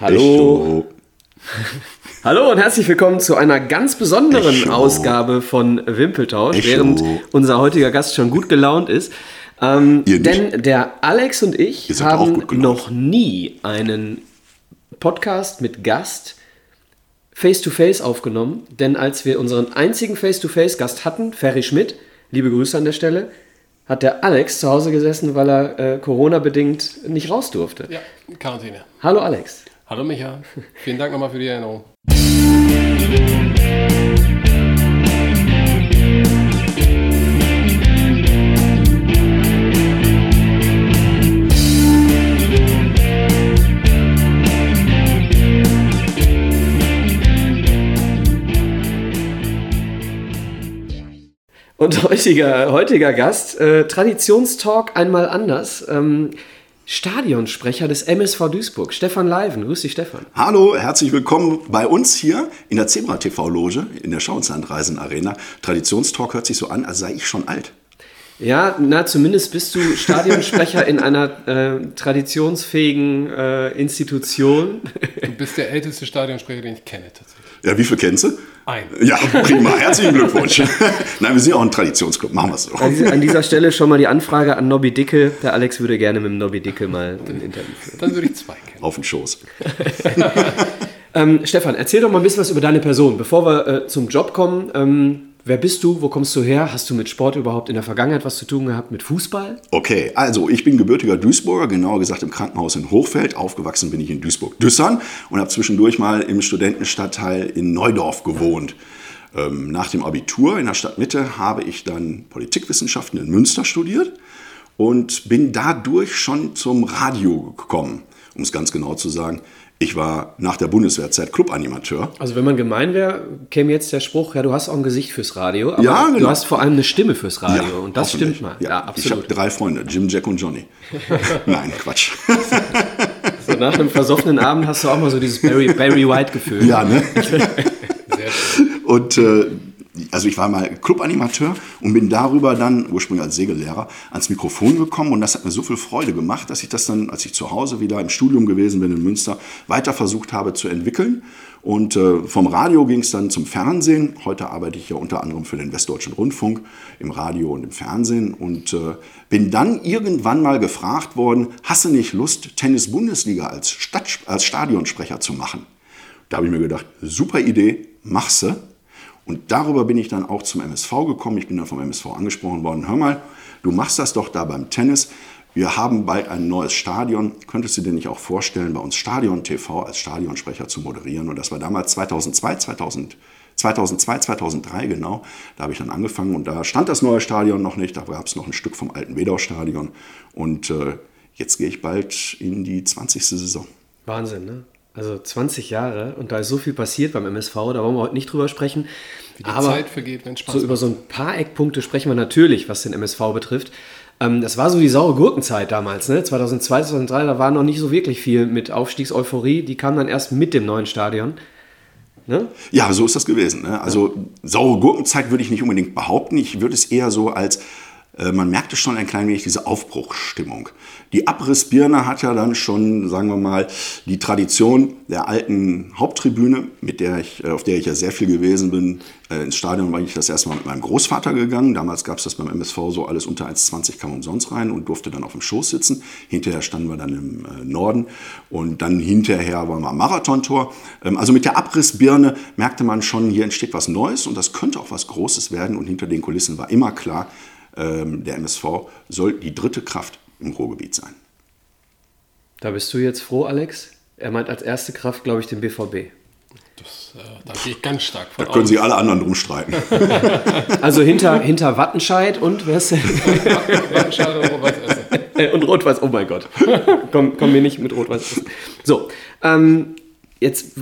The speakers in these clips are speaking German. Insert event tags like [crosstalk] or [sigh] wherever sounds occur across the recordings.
Hallo. [laughs] Hallo und herzlich willkommen zu einer ganz besonderen Echo. Ausgabe von Wimpeltausch, Echo. während unser heutiger Gast schon gut gelaunt ist. Ähm, denn der Alex und ich haben noch nie einen Podcast mit Gast face-to-face -face aufgenommen. Denn als wir unseren einzigen face-to-face-Gast hatten, Ferry Schmidt, liebe Grüße an der Stelle, hat der Alex zu Hause gesessen, weil er äh, Corona-bedingt nicht raus durfte. Ja, Quarantäne. Hallo Alex. Hallo Micha, vielen Dank nochmal für die Erinnerung. Und heutiger, heutiger Gast, äh, Traditionstalk einmal anders. Ähm, Stadionsprecher des MSV Duisburg, Stefan Leiven. Grüß dich, Stefan. Hallo, herzlich willkommen bei uns hier in der Zebra TV Loge in der Schauenslandreisen Arena. Traditionstalk hört sich so an, als sei ich schon alt. Ja, na, zumindest bist du Stadionsprecher in einer äh, traditionsfähigen äh, Institution. Du bist der älteste Stadionsprecher, den ich kenne, tatsächlich. Ja, wie viel kennst du? Ein. Ja, prima. [laughs] Herzlichen Glückwunsch. [laughs] Nein, wir sind ja auch ein Traditionsclub. Machen wir es so. An dieser Stelle schon mal die Anfrage an Nobby Dicke. Der Alex würde gerne mit dem Nobby Dicke mal ein Interview führen. Dann würde ich zwei kennen. Auf den Schoß. [laughs] ähm, Stefan, erzähl doch mal ein bisschen was über deine Person. Bevor wir äh, zum Job kommen, ähm, Wer bist du? Wo kommst du her? Hast du mit Sport überhaupt in der Vergangenheit was zu tun gehabt? Mit Fußball? Okay, also ich bin gebürtiger Duisburger, genauer gesagt im Krankenhaus in Hochfeld. Aufgewachsen bin ich in Duisburg-Düssern und habe zwischendurch mal im Studentenstadtteil in Neudorf gewohnt. Ähm, nach dem Abitur in der Stadtmitte habe ich dann Politikwissenschaften in Münster studiert und bin dadurch schon zum Radio gekommen, um es ganz genau zu sagen. Ich war nach der Bundeswehrzeit Clubanimateur. Also wenn man gemein wäre, käme jetzt der Spruch, ja, du hast auch ein Gesicht fürs Radio, aber ja, genau. du hast vor allem eine Stimme fürs Radio ja, und das stimmt mal. Ja, ja absolut. Ich habe drei Freunde, Jim, Jack und Johnny. [laughs] Nein, Quatsch. [laughs] so nach einem versoffenen Abend hast du auch mal so dieses Barry, Barry White-Gefühl. Ja, ne? [laughs] Sehr schön. Und äh, also ich war mal Clubanimateur und bin darüber dann, ursprünglich als Segellehrer, ans Mikrofon gekommen und das hat mir so viel Freude gemacht, dass ich das dann, als ich zu Hause wieder im Studium gewesen bin in Münster, weiter versucht habe zu entwickeln. Und äh, vom Radio ging es dann zum Fernsehen. Heute arbeite ich ja unter anderem für den Westdeutschen Rundfunk im Radio und im Fernsehen und äh, bin dann irgendwann mal gefragt worden, hast du nicht Lust, Tennis-Bundesliga als, als Stadionsprecher zu machen? Da habe ich mir gedacht, super Idee, mach's. Und darüber bin ich dann auch zum MSV gekommen. Ich bin dann vom MSV angesprochen worden. Hör mal, du machst das doch da beim Tennis. Wir haben bald ein neues Stadion. Könntest du dir nicht auch vorstellen, bei uns Stadion TV als Stadionsprecher zu moderieren? Und das war damals 2002, 2000, 2002, 2003 genau. Da habe ich dann angefangen und da stand das neue Stadion noch nicht. Da gab es noch ein Stück vom alten Wedau-Stadion. Und äh, jetzt gehe ich bald in die 20. Saison. Wahnsinn, ne? Also 20 Jahre und da ist so viel passiert beim MSV, da wollen wir heute nicht drüber sprechen. Wie die Aber Zeit vergeht, wenn Spaß So über so ein paar Eckpunkte sprechen wir natürlich, was den MSV betrifft. Ähm, das war so die saure Gurkenzeit damals, ne? 2002, 2003, da war noch nicht so wirklich viel mit Aufstiegseuphorie. Die kam dann erst mit dem neuen Stadion. Ne? Ja, so ist das gewesen. Ne? Also saure Gurkenzeit würde ich nicht unbedingt behaupten. Ich würde es eher so als äh, man merkte schon ein klein wenig diese Aufbruchsstimmung. Die Abrissbirne hat ja dann schon, sagen wir mal, die Tradition der alten Haupttribüne, mit der ich, äh, auf der ich ja sehr viel gewesen bin. Äh, ins Stadion war ich das erste Mal mit meinem Großvater gegangen. Damals gab es das beim MSV so, alles unter 1,20 kam umsonst rein und durfte dann auf dem Schoß sitzen. Hinterher standen wir dann im Norden und dann hinterher waren wir am Marathontor. Ähm, also mit der Abrissbirne merkte man schon, hier entsteht was Neues und das könnte auch was Großes werden. Und hinter den Kulissen war immer klar, der MSV soll die dritte Kraft im Ruhrgebiet sein. Da bist du jetzt froh, Alex? Er meint als erste Kraft, glaube ich, den BVB. Das, äh, da gehe ich ganz stark von Da können. Sie alle anderen drum streiten. [laughs] also hinter, hinter Wattenscheid und wer ist denn? [laughs] Wattenscheid und Rot-Weiß Essen. [laughs] Und Rot-Weiß, oh mein Gott. Komm, komm mir nicht mit Rot-Weiß Essen. So, ähm, Jetzt,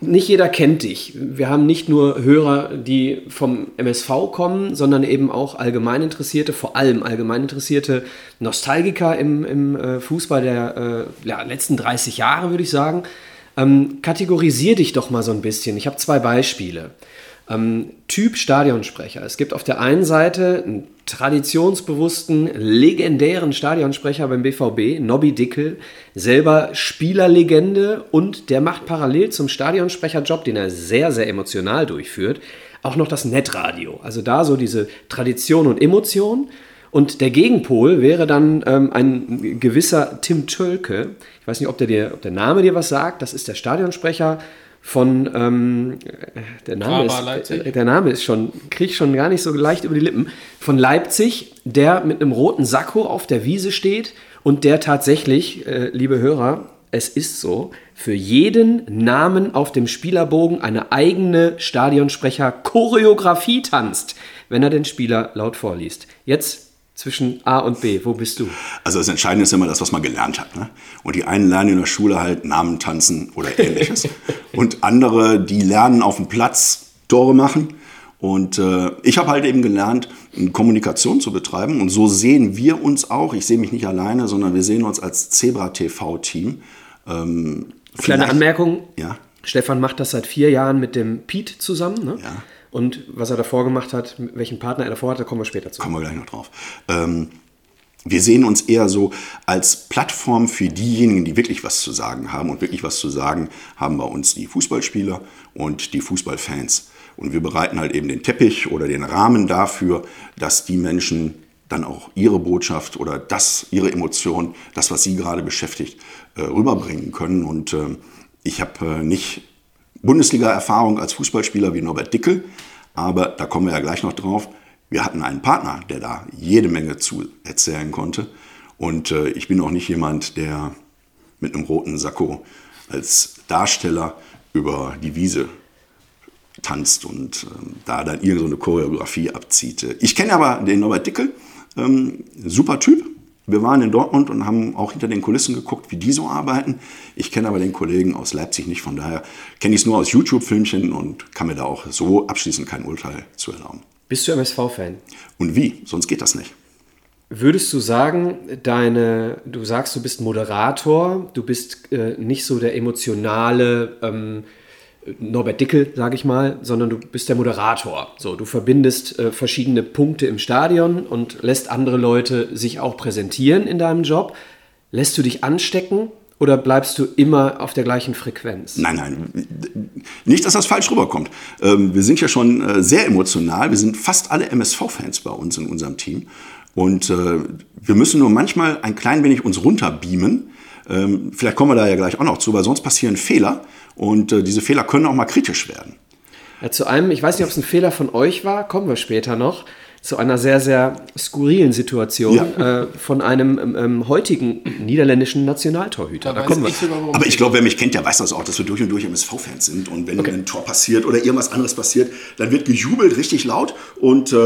nicht jeder kennt dich. Wir haben nicht nur Hörer, die vom MSV kommen, sondern eben auch Allgemeininteressierte, vor allem Allgemeininteressierte Nostalgiker im, im äh, Fußball der äh, ja, letzten 30 Jahre, würde ich sagen. Ähm, kategorisier dich doch mal so ein bisschen. Ich habe zwei Beispiele. Ähm, typ Stadionsprecher. Es gibt auf der einen Seite einen traditionsbewussten, legendären Stadionsprecher beim BVB, Nobby Dickel, selber Spielerlegende und der macht parallel zum Stadionsprecherjob, den er sehr, sehr emotional durchführt, auch noch das Netradio. Also da so diese Tradition und Emotion. Und der Gegenpol wäre dann ähm, ein gewisser Tim Tölke. Ich weiß nicht, ob der, dir, ob der Name dir was sagt. Das ist der Stadionsprecher von ähm, der Name ist äh, der Name ist schon kriege ich schon gar nicht so leicht über die Lippen von Leipzig, der mit einem roten Sakko auf der Wiese steht und der tatsächlich, äh, liebe Hörer, es ist so, für jeden Namen auf dem Spielerbogen eine eigene Stadionsprecher Choreografie tanzt, wenn er den Spieler laut vorliest. Jetzt zwischen A und B? Wo bist du? Also das Entscheidende ist immer das, was man gelernt hat. Ne? Und die einen lernen in der Schule halt Namen tanzen oder ähnliches. [laughs] und andere, die lernen auf dem Platz Tore machen. Und äh, ich habe halt eben gelernt, Kommunikation zu betreiben. Und so sehen wir uns auch. Ich sehe mich nicht alleine, sondern wir sehen uns als Zebra TV-Team. Ähm, Kleine Anmerkung. Ja. Stefan macht das seit vier Jahren mit dem Pete zusammen. Ne? Ja. Und was er davor gemacht hat, welchen Partner er davor hatte, kommen wir später zu. Kommen wir gleich noch drauf. Ähm, wir sehen uns eher so als Plattform für diejenigen, die wirklich was zu sagen haben. Und wirklich was zu sagen haben bei uns die Fußballspieler und die Fußballfans. Und wir bereiten halt eben den Teppich oder den Rahmen dafür, dass die Menschen dann auch ihre Botschaft oder das, ihre Emotion, das, was sie gerade beschäftigt, äh, rüberbringen können. Und äh, ich habe äh, nicht Bundesliga-Erfahrung als Fußballspieler wie Norbert Dickel, aber da kommen wir ja gleich noch drauf. Wir hatten einen Partner, der da jede Menge zu erzählen konnte. Und äh, ich bin auch nicht jemand, der mit einem roten Sakko als Darsteller über die Wiese tanzt und äh, da dann irgendeine Choreografie abzieht. Ich kenne aber den Norbert Dickel, ähm, super Typ, wir waren in Dortmund und haben auch hinter den Kulissen geguckt, wie die so arbeiten. Ich kenne aber den Kollegen aus Leipzig nicht, von daher kenne ich es nur aus YouTube-Filmchen und kann mir da auch so abschließend kein Urteil zu erlauben. Bist du MSV-Fan? Und wie? Sonst geht das nicht. Würdest du sagen, deine, du sagst, du bist Moderator, du bist äh, nicht so der emotionale, ähm, Norbert Dickel, sage ich mal, sondern du bist der Moderator. So, du verbindest äh, verschiedene Punkte im Stadion und lässt andere Leute sich auch präsentieren in deinem Job. Lässt du dich anstecken oder bleibst du immer auf der gleichen Frequenz? Nein, nein. Nicht, dass das falsch rüberkommt. Ähm, wir sind ja schon äh, sehr emotional. Wir sind fast alle MSV-Fans bei uns in unserem Team. Und äh, wir müssen nur manchmal ein klein wenig uns runterbeamen. Ähm, vielleicht kommen wir da ja gleich auch noch zu, weil sonst passieren Fehler. Und äh, diese Fehler können auch mal kritisch werden. Ja, zu einem, ich weiß nicht, ob es ein Fehler von euch war, kommen wir später noch zu einer sehr, sehr skurrilen Situation ja. äh, von einem ähm, ähm heutigen niederländischen Nationaltorhüter. Da kommen wir. Ich Aber ich glaube, wer mich kennt, der weiß das auch, dass wir durch und durch MSV-Fans sind. Und wenn okay. ein Tor passiert oder irgendwas anderes passiert, dann wird gejubelt richtig laut. Und äh,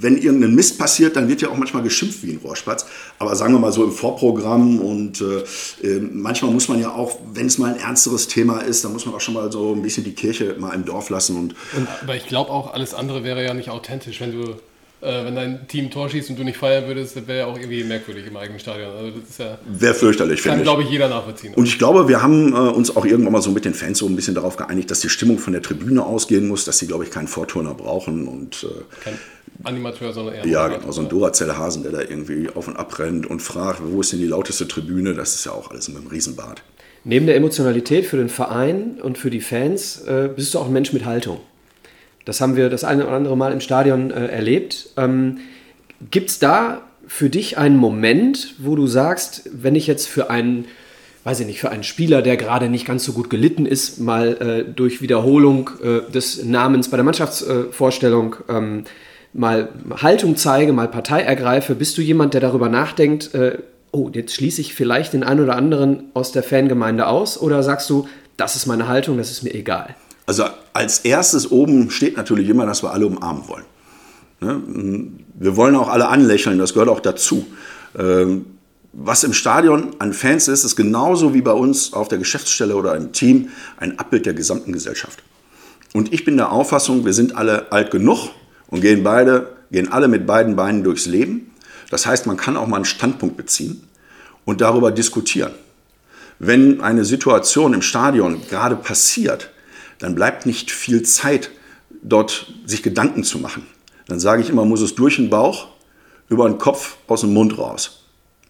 wenn irgendein Mist passiert, dann wird ja auch manchmal geschimpft wie ein Rohrspatz. Aber sagen wir mal so im Vorprogramm und äh, ähm, manchmal muss man ja auch, wenn es mal ein ernsteres Thema ist, dann muss man auch schon mal so ein bisschen die Kirche mal im Dorf lassen. Und, und aber ich glaube auch, alles andere wäre ja nicht authentisch, wenn du äh, wenn dein Team Tor schießt und du nicht feiern würdest, das wäre ja auch irgendwie merkwürdig im eigenen Stadion. Also das ist ja. Wäre fürchterlich, finde ich. Kann, glaube ich, jeder nachvollziehen. Und ich glaube, wir haben äh, uns auch irgendwann mal so mit den Fans so ein bisschen darauf geeinigt, dass die Stimmung von der Tribüne ausgehen muss, dass sie, glaube ich, keinen Vorturner brauchen und. Äh, Kein Animateur, sondern eher. Ja, genau, so ein Duracell-Hasen, der da irgendwie auf und ab rennt und fragt, wo ist denn die lauteste Tribüne? Das ist ja auch alles mit einem Riesenbad. Neben der Emotionalität für den Verein und für die Fans äh, bist du auch ein Mensch mit Haltung. Das haben wir das eine oder andere Mal im Stadion äh, erlebt. Ähm, Gibt es da für dich einen Moment, wo du sagst, wenn ich jetzt für einen, weiß ich nicht, für einen Spieler, der gerade nicht ganz so gut gelitten ist, mal äh, durch Wiederholung äh, des Namens bei der Mannschaftsvorstellung ähm, mal Haltung zeige, mal Partei ergreife, bist du jemand, der darüber nachdenkt, äh, oh, jetzt schließe ich vielleicht den einen oder anderen aus der Fangemeinde aus? Oder sagst du, das ist meine Haltung, das ist mir egal? Also als erstes oben steht natürlich immer, dass wir alle umarmen wollen. Ne? Wir wollen auch alle anlächeln, das gehört auch dazu. Ähm, was im Stadion an Fans ist, ist genauso wie bei uns auf der Geschäftsstelle oder im Team ein Abbild der gesamten Gesellschaft. Und ich bin der Auffassung, wir sind alle alt genug und gehen beide, gehen alle mit beiden Beinen durchs Leben. Das heißt, man kann auch mal einen Standpunkt beziehen und darüber diskutieren. Wenn eine Situation im Stadion gerade passiert, dann bleibt nicht viel Zeit dort sich Gedanken zu machen. Dann sage ich immer, muss es durch den Bauch, über den Kopf, aus dem Mund raus.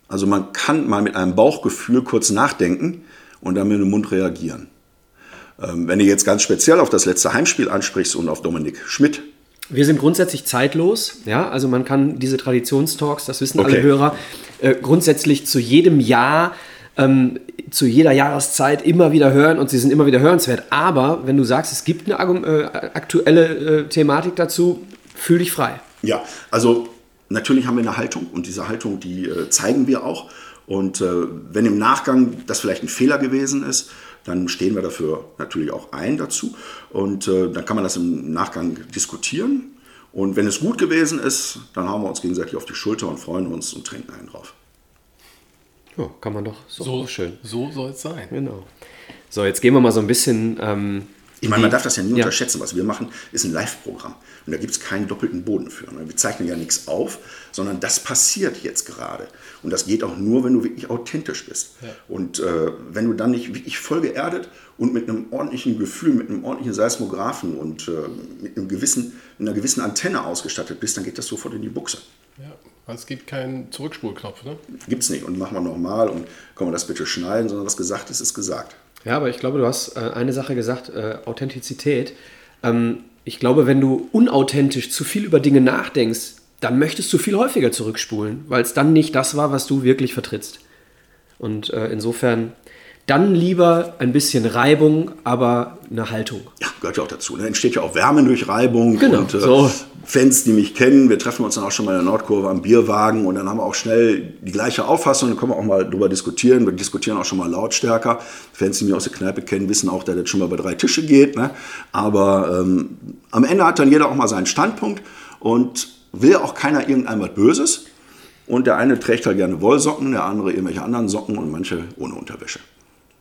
Also man kann mal mit einem Bauchgefühl kurz nachdenken und dann mit dem Mund reagieren. Ähm, wenn du jetzt ganz speziell auf das letzte Heimspiel ansprichst und auf Dominik Schmidt. Wir sind grundsätzlich zeitlos, ja, also man kann diese Traditionstalks, das wissen okay. alle Hörer, äh, grundsätzlich zu jedem Jahr ähm, zu jeder Jahreszeit immer wieder hören und sie sind immer wieder hörenswert. Aber wenn du sagst, es gibt eine äh, aktuelle äh, Thematik dazu, fühl dich frei. Ja, also natürlich haben wir eine Haltung und diese Haltung, die äh, zeigen wir auch. Und äh, wenn im Nachgang das vielleicht ein Fehler gewesen ist, dann stehen wir dafür natürlich auch ein dazu. Und äh, dann kann man das im Nachgang diskutieren. Und wenn es gut gewesen ist, dann hauen wir uns gegenseitig auf die Schulter und freuen uns und trinken einen drauf. Ja, kann man doch so, so schön. So soll es sein. Genau. So, jetzt gehen wir mal so ein bisschen. Ähm, ich meine, man darf das ja nie ja. unterschätzen. Was wir machen, ist ein Live-Programm. Und da gibt es keinen doppelten Boden für. Wir zeichnen ja nichts auf, sondern das passiert jetzt gerade. Und das geht auch nur, wenn du wirklich authentisch bist. Ja. Und äh, wenn du dann nicht wirklich voll geerdet und mit einem ordentlichen Gefühl, mit einem ordentlichen Seismographen und äh, mit einem gewissen, einer gewissen Antenne ausgestattet bist, dann geht das sofort in die Buchse. Ja. Es gibt keinen Zurückspulknopf, ne? Gibt es nicht. Und machen wir nochmal und können wir das bitte schneiden, sondern was gesagt ist, ist gesagt. Ja, aber ich glaube, du hast äh, eine Sache gesagt, äh, Authentizität. Ähm, ich glaube, wenn du unauthentisch zu viel über Dinge nachdenkst, dann möchtest du viel häufiger zurückspulen, weil es dann nicht das war, was du wirklich vertrittst. Und äh, insofern dann lieber ein bisschen Reibung, aber eine Haltung. Ja, gehört ja auch dazu. Da ne? entsteht ja auch Wärme durch Reibung. Genau, und, äh, so. Fans, die mich kennen, wir treffen uns dann auch schon mal in der Nordkurve am Bierwagen und dann haben wir auch schnell die gleiche Auffassung, dann können wir auch mal drüber diskutieren. Wir diskutieren auch schon mal lautstärker. Fans, die mich aus der Kneipe kennen, wissen auch, dass das schon mal bei drei Tische geht. Ne? Aber ähm, am Ende hat dann jeder auch mal seinen Standpunkt und will auch keiner irgendeinem was Böses. Und der eine trägt halt gerne Wollsocken, der andere irgendwelche anderen Socken und manche ohne Unterwäsche.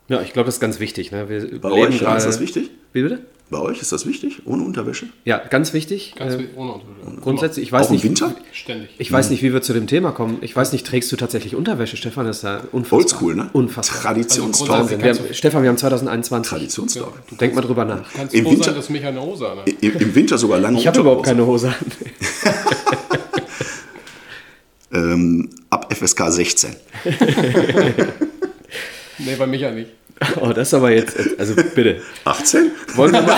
Ja, ich glaube, das ist ganz wichtig. Ne? Wir Bei euch grade... ist das wichtig? Wie bitte? Bei euch ist das wichtig, ohne Unterwäsche? Ja, ganz wichtig. Ganz äh, ohne Unterwäsche. Grundsätzlich, ich weiß Auch nicht. Im Winter? Ständig. Ich weiß nicht, wie wir zu dem Thema kommen. Ich weiß nicht, trägst du tatsächlich Unterwäsche, Stefan? Das ist ja unfassbar. Oldschool, ne? Unfassbar. Traditionstalk. Also Stefan, wir haben 2021. Traditionstalk. Ja, Denk mal drüber nach. Kannst Im Winter, sein, dass mich eine Hose an. Im, Im, Winter sogar lange Ich habe überhaupt keine Hose an. [laughs] ähm, ab FSK 16. [laughs] nee, bei Micha nicht. [laughs] Oh, das ist aber jetzt, also bitte. 18? Wollen wir mal,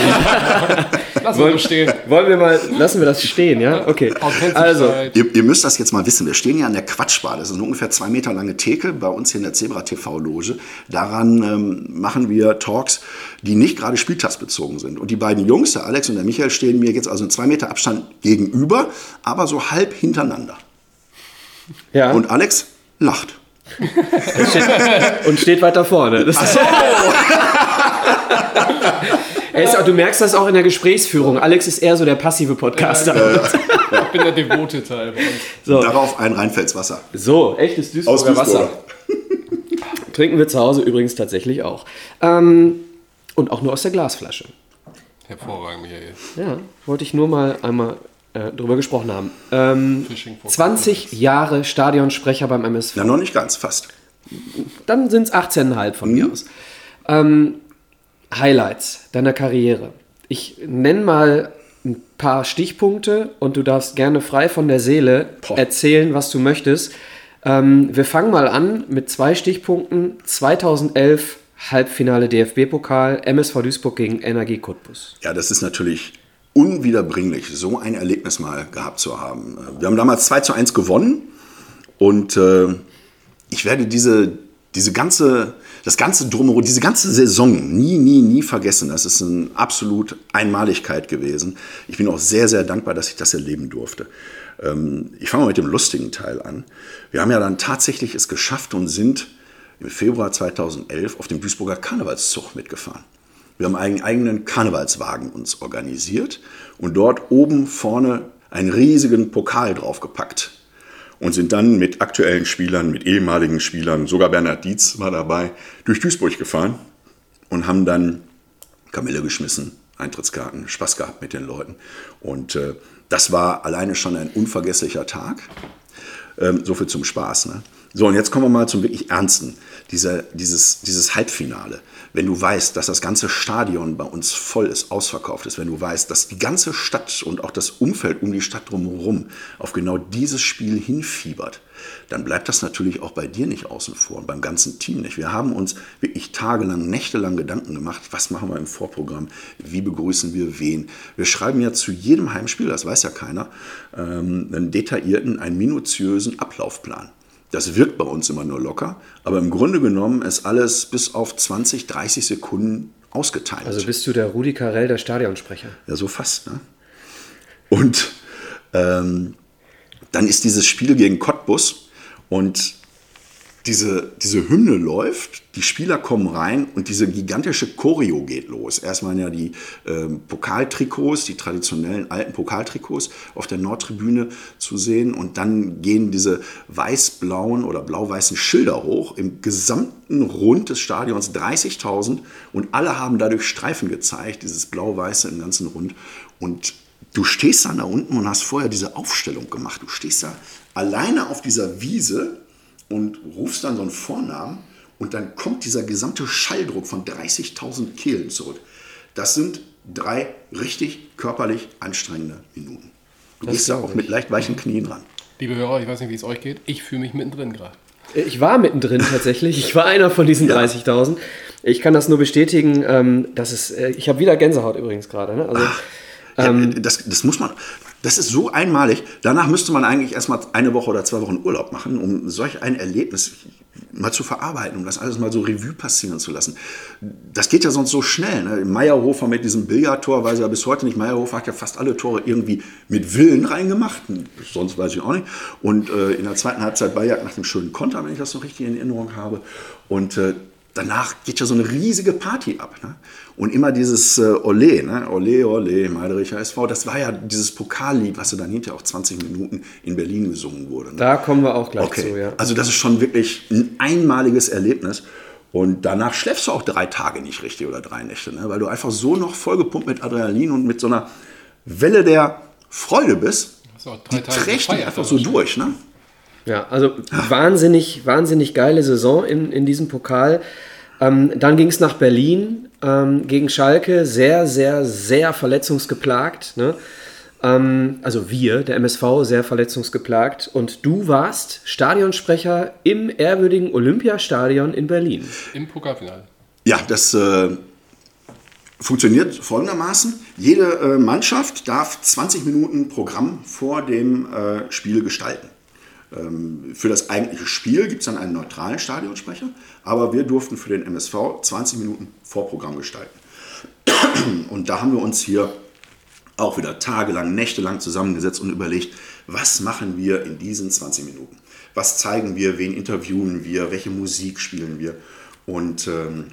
lassen wir das stehen. Wollen wir mal, lassen wir das stehen, ja? Okay. Also, ihr, ihr, müsst das jetzt mal wissen. Wir stehen ja an der Quatschbar. Das ist eine ungefähr zwei Meter lange Theke bei uns hier in der Zebra TV Loge. Daran ähm, machen wir Talks, die nicht gerade spieltagsbezogen sind. Und die beiden Jungs, der Alex und der Michael, stehen mir jetzt also in zwei Meter Abstand gegenüber, aber so halb hintereinander. Ja. Und Alex lacht. Und steht weiter vorne. Das so. [laughs] ist, du merkst das auch in der Gesprächsführung. Alex ist eher so der passive Podcaster. Ja, ich bin der devote Teil. So. Darauf ein Rheinfeldswasser. So, echtes Duisburger Wasser. Trinken wir zu Hause übrigens tatsächlich auch. Ähm, und auch nur aus der Glasflasche. Hervorragend, Michael. Ja, wollte ich nur mal einmal äh, drüber gesprochen haben. Ähm, 20 Jahre Stadionsprecher beim MSV. Na, noch nicht ganz, fast. Dann sind es 18,5 von mhm. mir aus. Ähm, Highlights deiner Karriere. Ich nenne mal ein paar Stichpunkte und du darfst gerne frei von der Seele Boah. erzählen, was du möchtest. Ähm, wir fangen mal an mit zwei Stichpunkten. 2011 Halbfinale DFB-Pokal, MSV Duisburg gegen NRG Cottbus. Ja, das ist natürlich unwiederbringlich, so ein Erlebnis mal gehabt zu haben. Wir haben damals 2 zu 1 gewonnen und äh, ich werde diese, diese ganze, das ganze Drumherum, diese ganze Saison nie, nie, nie vergessen. Das ist eine absolut Einmaligkeit gewesen. Ich bin auch sehr, sehr dankbar, dass ich das erleben durfte. Ähm, ich fange mal mit dem lustigen Teil an. Wir haben ja dann tatsächlich es geschafft und sind im Februar 2011 auf dem Duisburger Karnevalszug mitgefahren. Wir haben einen eigenen Karnevalswagen uns organisiert und dort oben vorne einen riesigen Pokal draufgepackt und sind dann mit aktuellen Spielern, mit ehemaligen Spielern, sogar Bernhard Dietz war dabei, durch Duisburg gefahren und haben dann Kamelle geschmissen, Eintrittskarten, Spaß gehabt mit den Leuten. Und äh, das war alleine schon ein unvergesslicher Tag. Ähm, so viel zum Spaß. Ne? So, und jetzt kommen wir mal zum wirklich Ernsten. Dieser, dieses, dieses Halbfinale. Wenn du weißt, dass das ganze Stadion bei uns voll ist, ausverkauft ist, wenn du weißt, dass die ganze Stadt und auch das Umfeld um die Stadt drumherum auf genau dieses Spiel hinfiebert, dann bleibt das natürlich auch bei dir nicht außen vor und beim ganzen Team nicht. Wir haben uns wirklich tagelang, nächtelang Gedanken gemacht, was machen wir im Vorprogramm, wie begrüßen wir wen. Wir schreiben ja zu jedem Heimspiel, das weiß ja keiner, ähm, einen detaillierten, einen minutiösen Ablaufplan. Das wirkt bei uns immer nur locker, aber im Grunde genommen ist alles bis auf 20, 30 Sekunden ausgeteilt. Also bist du der Rudi Carell der Stadionsprecher? Ja, so fast. Ne? Und ähm, dann ist dieses Spiel gegen Cottbus und diese, diese Hymne läuft, die Spieler kommen rein und diese gigantische Choreo geht los. Erst waren ja die ähm, Pokaltrikots, die traditionellen alten Pokaltrikots auf der Nordtribüne zu sehen und dann gehen diese weiß-blauen oder blau-weißen Schilder hoch im gesamten Rund des Stadions 30.000 und alle haben dadurch Streifen gezeigt, dieses blau-weiße im ganzen Rund und du stehst dann da unten und hast vorher diese Aufstellung gemacht. Du stehst da alleine auf dieser Wiese und rufst dann so einen Vornamen und dann kommt dieser gesamte Schalldruck von 30.000 Kehlen zurück. Das sind drei richtig körperlich anstrengende Minuten. Du das gehst da auch mit leicht weichen Knien ran. Liebe Hörer, ich weiß nicht, wie es euch geht. Ich fühle mich mittendrin gerade. Ich war mittendrin tatsächlich. Ich war einer von diesen ja. 30.000. Ich kann das nur bestätigen. Ähm, dass es, äh, ich habe wieder Gänsehaut übrigens gerade. Ne? Also, Ach, ähm, ja, das, das muss man. Das ist so einmalig. Danach müsste man eigentlich erstmal eine Woche oder zwei Wochen Urlaub machen, um solch ein Erlebnis mal zu verarbeiten, um das alles mal so Revue passieren zu lassen. Das geht ja sonst so schnell. Ne? Meyerhofer mit diesem Billardtor weiß ja bis heute nicht. Meyerhofer hat ja fast alle Tore irgendwie mit Willen reingemacht. Sonst weiß ich auch nicht. Und äh, in der zweiten Halbzeit Bayern nach dem schönen Konter, wenn ich das noch richtig in Erinnerung habe. Und äh, danach geht ja so eine riesige Party ab. Ne? Und immer dieses äh, Ole, ne? Ole, Ole, Meidericher SV, das war ja dieses Pokallied, was dann hinterher auch 20 Minuten in Berlin gesungen wurde. Ne? Da kommen wir auch gleich okay. zu, ja. Also das ist schon wirklich ein einmaliges Erlebnis. Und danach schläfst du auch drei Tage nicht richtig oder drei Nächte, ne? weil du einfach so noch vollgepumpt mit Adrenalin und mit so einer Welle der Freude bist. Die trägt dich einfach so durch. Ne? Ja, also wahnsinnig, wahnsinnig geile Saison in, in diesem Pokal. Ähm, dann ging es nach Berlin ähm, gegen Schalke, sehr, sehr, sehr verletzungsgeplagt. Ne? Ähm, also wir, der MSV, sehr verletzungsgeplagt. Und du warst Stadionsprecher im ehrwürdigen Olympiastadion in Berlin. Im Pokalfinale. Ja, das äh, funktioniert folgendermaßen. Jede äh, Mannschaft darf 20 Minuten Programm vor dem äh, Spiel gestalten. Ähm, für das eigentliche Spiel gibt es dann einen neutralen Stadionsprecher, aber wir durften für den MSV 20 Minuten Vorprogramm gestalten. [clears throat] Und da haben wir uns hier auch wieder tagelang, nächtelang zusammengesetzt und überlegt, was machen wir in diesen 20 Minuten? Was zeigen wir, wen interviewen wir, welche Musik spielen wir? Und ähm,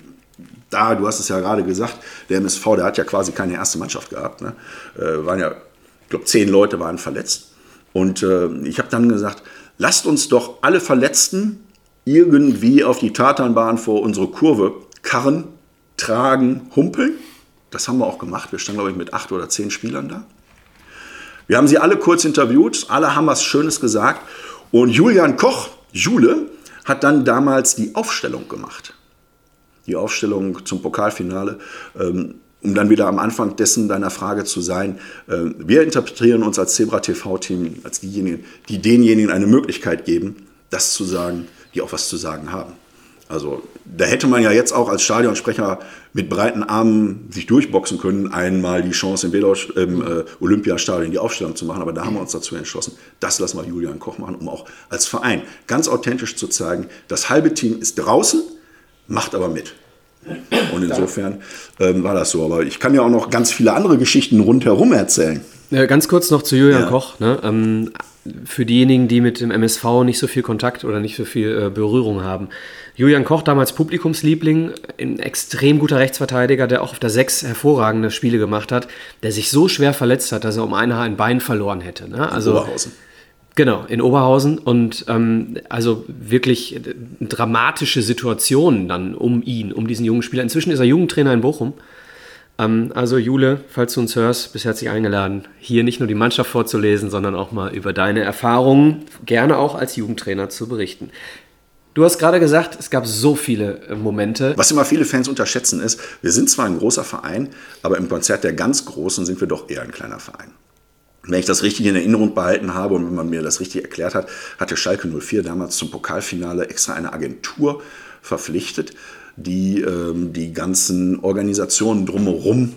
da, du hast es ja gerade gesagt, der MSV, der hat ja quasi keine erste Mannschaft gehabt. Ne? Äh, waren ja, ich glaube, zehn Leute waren verletzt. Und äh, ich habe dann gesagt, lasst uns doch alle Verletzten irgendwie auf die Tatanbahn vor unsere Kurve karren, tragen, humpeln. Das haben wir auch gemacht. Wir standen, glaube ich, mit acht oder zehn Spielern da. Wir haben sie alle kurz interviewt, alle haben was Schönes gesagt. Und Julian Koch, Jule, hat dann damals die Aufstellung gemacht. Die Aufstellung zum Pokalfinale. Ähm, um dann wieder am Anfang dessen deiner Frage zu sein, äh, wir interpretieren uns als Zebra TV-Team als diejenigen, die denjenigen eine Möglichkeit geben, das zu sagen, die auch was zu sagen haben. Also da hätte man ja jetzt auch als Stadionsprecher mit breiten Armen sich durchboxen können, einmal die Chance im, Velos, im äh, Olympiastadion die Aufstellung zu machen. Aber da haben wir uns dazu entschlossen, das lassen wir Julian Koch machen, um auch als Verein ganz authentisch zu zeigen, das halbe Team ist draußen, macht aber mit. Und insofern ähm, war das so. Aber ich kann ja auch noch ganz viele andere Geschichten rundherum erzählen. Ja, ganz kurz noch zu Julian ja. Koch. Ne? Ähm, für diejenigen, die mit dem MSV nicht so viel Kontakt oder nicht so viel äh, Berührung haben. Julian Koch, damals Publikumsliebling, ein extrem guter Rechtsverteidiger, der auch auf der Sechs hervorragende Spiele gemacht hat, der sich so schwer verletzt hat, dass er um ein Haar ein Bein verloren hätte. Ne? Also, Oberhausen. Genau, in Oberhausen und ähm, also wirklich dramatische Situationen dann um ihn, um diesen jungen Spieler. Inzwischen ist er Jugendtrainer in Bochum. Ähm, also Jule, falls du uns hörst, bist herzlich eingeladen, hier nicht nur die Mannschaft vorzulesen, sondern auch mal über deine Erfahrungen, gerne auch als Jugendtrainer zu berichten. Du hast gerade gesagt, es gab so viele äh, Momente. Was immer viele Fans unterschätzen ist, wir sind zwar ein großer Verein, aber im Konzert der ganz Großen sind wir doch eher ein kleiner Verein. Wenn ich das richtig in Erinnerung behalten habe und wenn man mir das richtig erklärt hat, hatte Schalke 04 damals zum Pokalfinale extra eine Agentur verpflichtet, die ähm, die ganzen Organisationen drumherum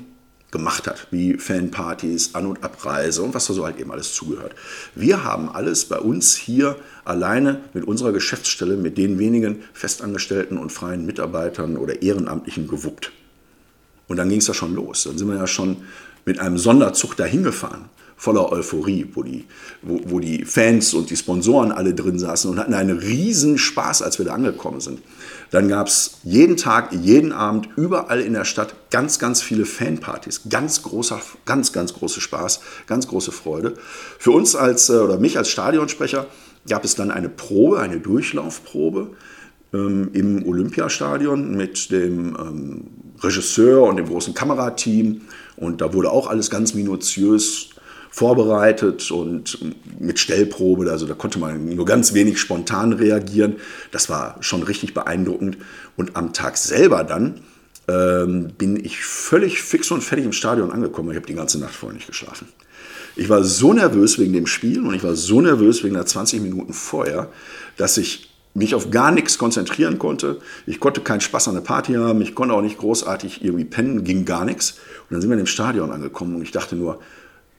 gemacht hat, wie Fanpartys, An- und Abreise und was da so halt eben alles zugehört. Wir haben alles bei uns hier alleine mit unserer Geschäftsstelle, mit den wenigen Festangestellten und freien Mitarbeitern oder Ehrenamtlichen gewuppt. Und dann ging es ja schon los. Dann sind wir ja schon mit einem Sonderzug dahin gefahren voller Euphorie, wo die, wo, wo die Fans und die Sponsoren alle drin saßen und hatten einen riesen Spaß, als wir da angekommen sind. Dann gab es jeden Tag, jeden Abend, überall in der Stadt ganz, ganz viele Fanpartys. Ganz großer, ganz, ganz großer Spaß, ganz große Freude. Für uns als, äh, oder mich als Stadionsprecher gab es dann eine Probe, eine Durchlaufprobe ähm, im Olympiastadion mit dem ähm, Regisseur und dem großen Kamerateam. Und da wurde auch alles ganz minutiös vorbereitet und mit Stellprobe, also da konnte man nur ganz wenig spontan reagieren. Das war schon richtig beeindruckend. Und am Tag selber dann ähm, bin ich völlig fix und fertig im Stadion angekommen. Ich habe die ganze Nacht vorher nicht geschlafen. Ich war so nervös wegen dem Spiel und ich war so nervös wegen der 20 Minuten vorher, dass ich mich auf gar nichts konzentrieren konnte. Ich konnte keinen Spaß an der Party haben, ich konnte auch nicht großartig irgendwie pennen, ging gar nichts. Und dann sind wir in dem Stadion angekommen und ich dachte nur,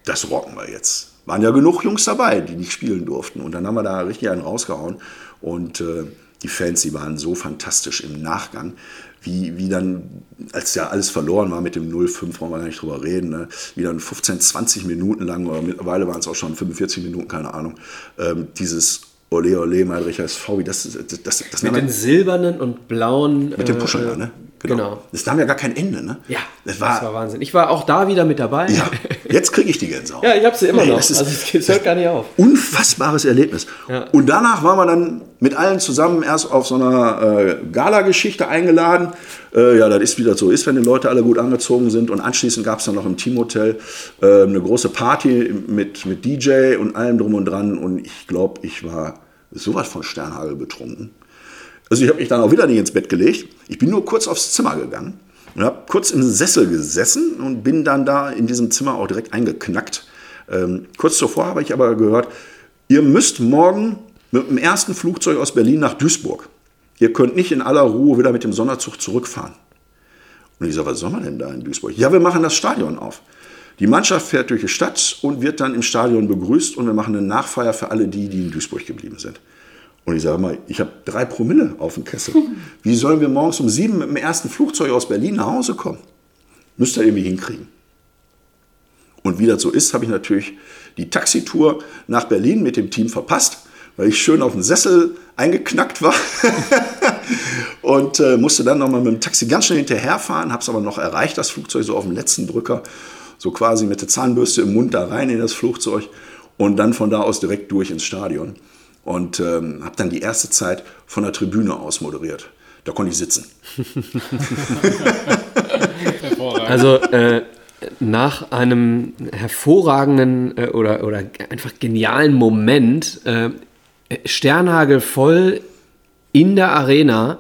das rocken wir jetzt. Waren ja genug Jungs dabei, die nicht spielen durften. Und dann haben wir da richtig einen rausgehauen. Und äh, die Fans, die waren so fantastisch im Nachgang, wie, wie dann, als ja alles verloren war mit dem 0-5, brauchen wir gar nicht drüber reden, ne? wie dann 15, 20 Minuten lang, oder mittlerweile waren es auch schon 45 Minuten, keine Ahnung, ähm, dieses Ole Ole Meidricher SV, das, das, das, das Mit den silbernen und blauen. Mit dem Puschel, äh, ne? Genau. genau. Das nahm ja gar kein Ende, ne? Ja. Das war, das war Wahnsinn. Ich war auch da wieder mit dabei. Ja. [laughs] Jetzt kriege ich die Gänsehaut. ja, ich habe sie immer nee, noch. Das ist, also es hört gar nicht auf. Unfassbares Erlebnis. Ja. Und danach waren wir dann mit allen zusammen erst auf so einer äh, Gala-Geschichte eingeladen. Äh, ja, das ist wie das so ist, wenn die Leute alle gut angezogen sind. Und anschließend gab es dann noch im Teamhotel äh, eine große Party mit, mit DJ und allem drum und dran. Und ich glaube, ich war sowas von Sternhagel betrunken. Also ich habe mich dann auch wieder nicht ins Bett gelegt. Ich bin nur kurz aufs Zimmer gegangen und habe kurz im Sessel gesessen und bin dann da in diesem Zimmer auch direkt eingeknackt. Ähm, kurz zuvor habe ich aber gehört, ihr müsst morgen mit dem ersten Flugzeug aus Berlin nach Duisburg. Ihr könnt nicht in aller Ruhe wieder mit dem Sonderzug zurückfahren. Und ich sage, was soll man denn da in Duisburg? Ja, wir machen das Stadion auf. Die Mannschaft fährt durch die Stadt und wird dann im Stadion begrüßt und wir machen eine Nachfeier für alle die, die in Duisburg geblieben sind. Und ich sage mal, ich habe drei Promille auf dem Kessel. [laughs] Wie sollen wir morgens um sieben mit dem ersten Flugzeug aus Berlin nach Hause kommen? Müsst ihr irgendwie hinkriegen. Und wie das so ist, habe ich natürlich die Taxitour nach Berlin mit dem Team verpasst, weil ich schön auf dem Sessel eingeknackt war. [laughs] und äh, musste dann nochmal mit dem Taxi ganz schnell hinterherfahren, habe es aber noch erreicht, das Flugzeug so auf dem letzten Drücker, so quasi mit der Zahnbürste im Mund da rein in das Flugzeug und dann von da aus direkt durch ins Stadion und ähm, habe dann die erste Zeit von der Tribüne aus moderiert. Da konnte ich sitzen. also äh, nach einem hervorragenden äh, oder, oder einfach genialen Moment, äh, Sternhagel voll in der Arena,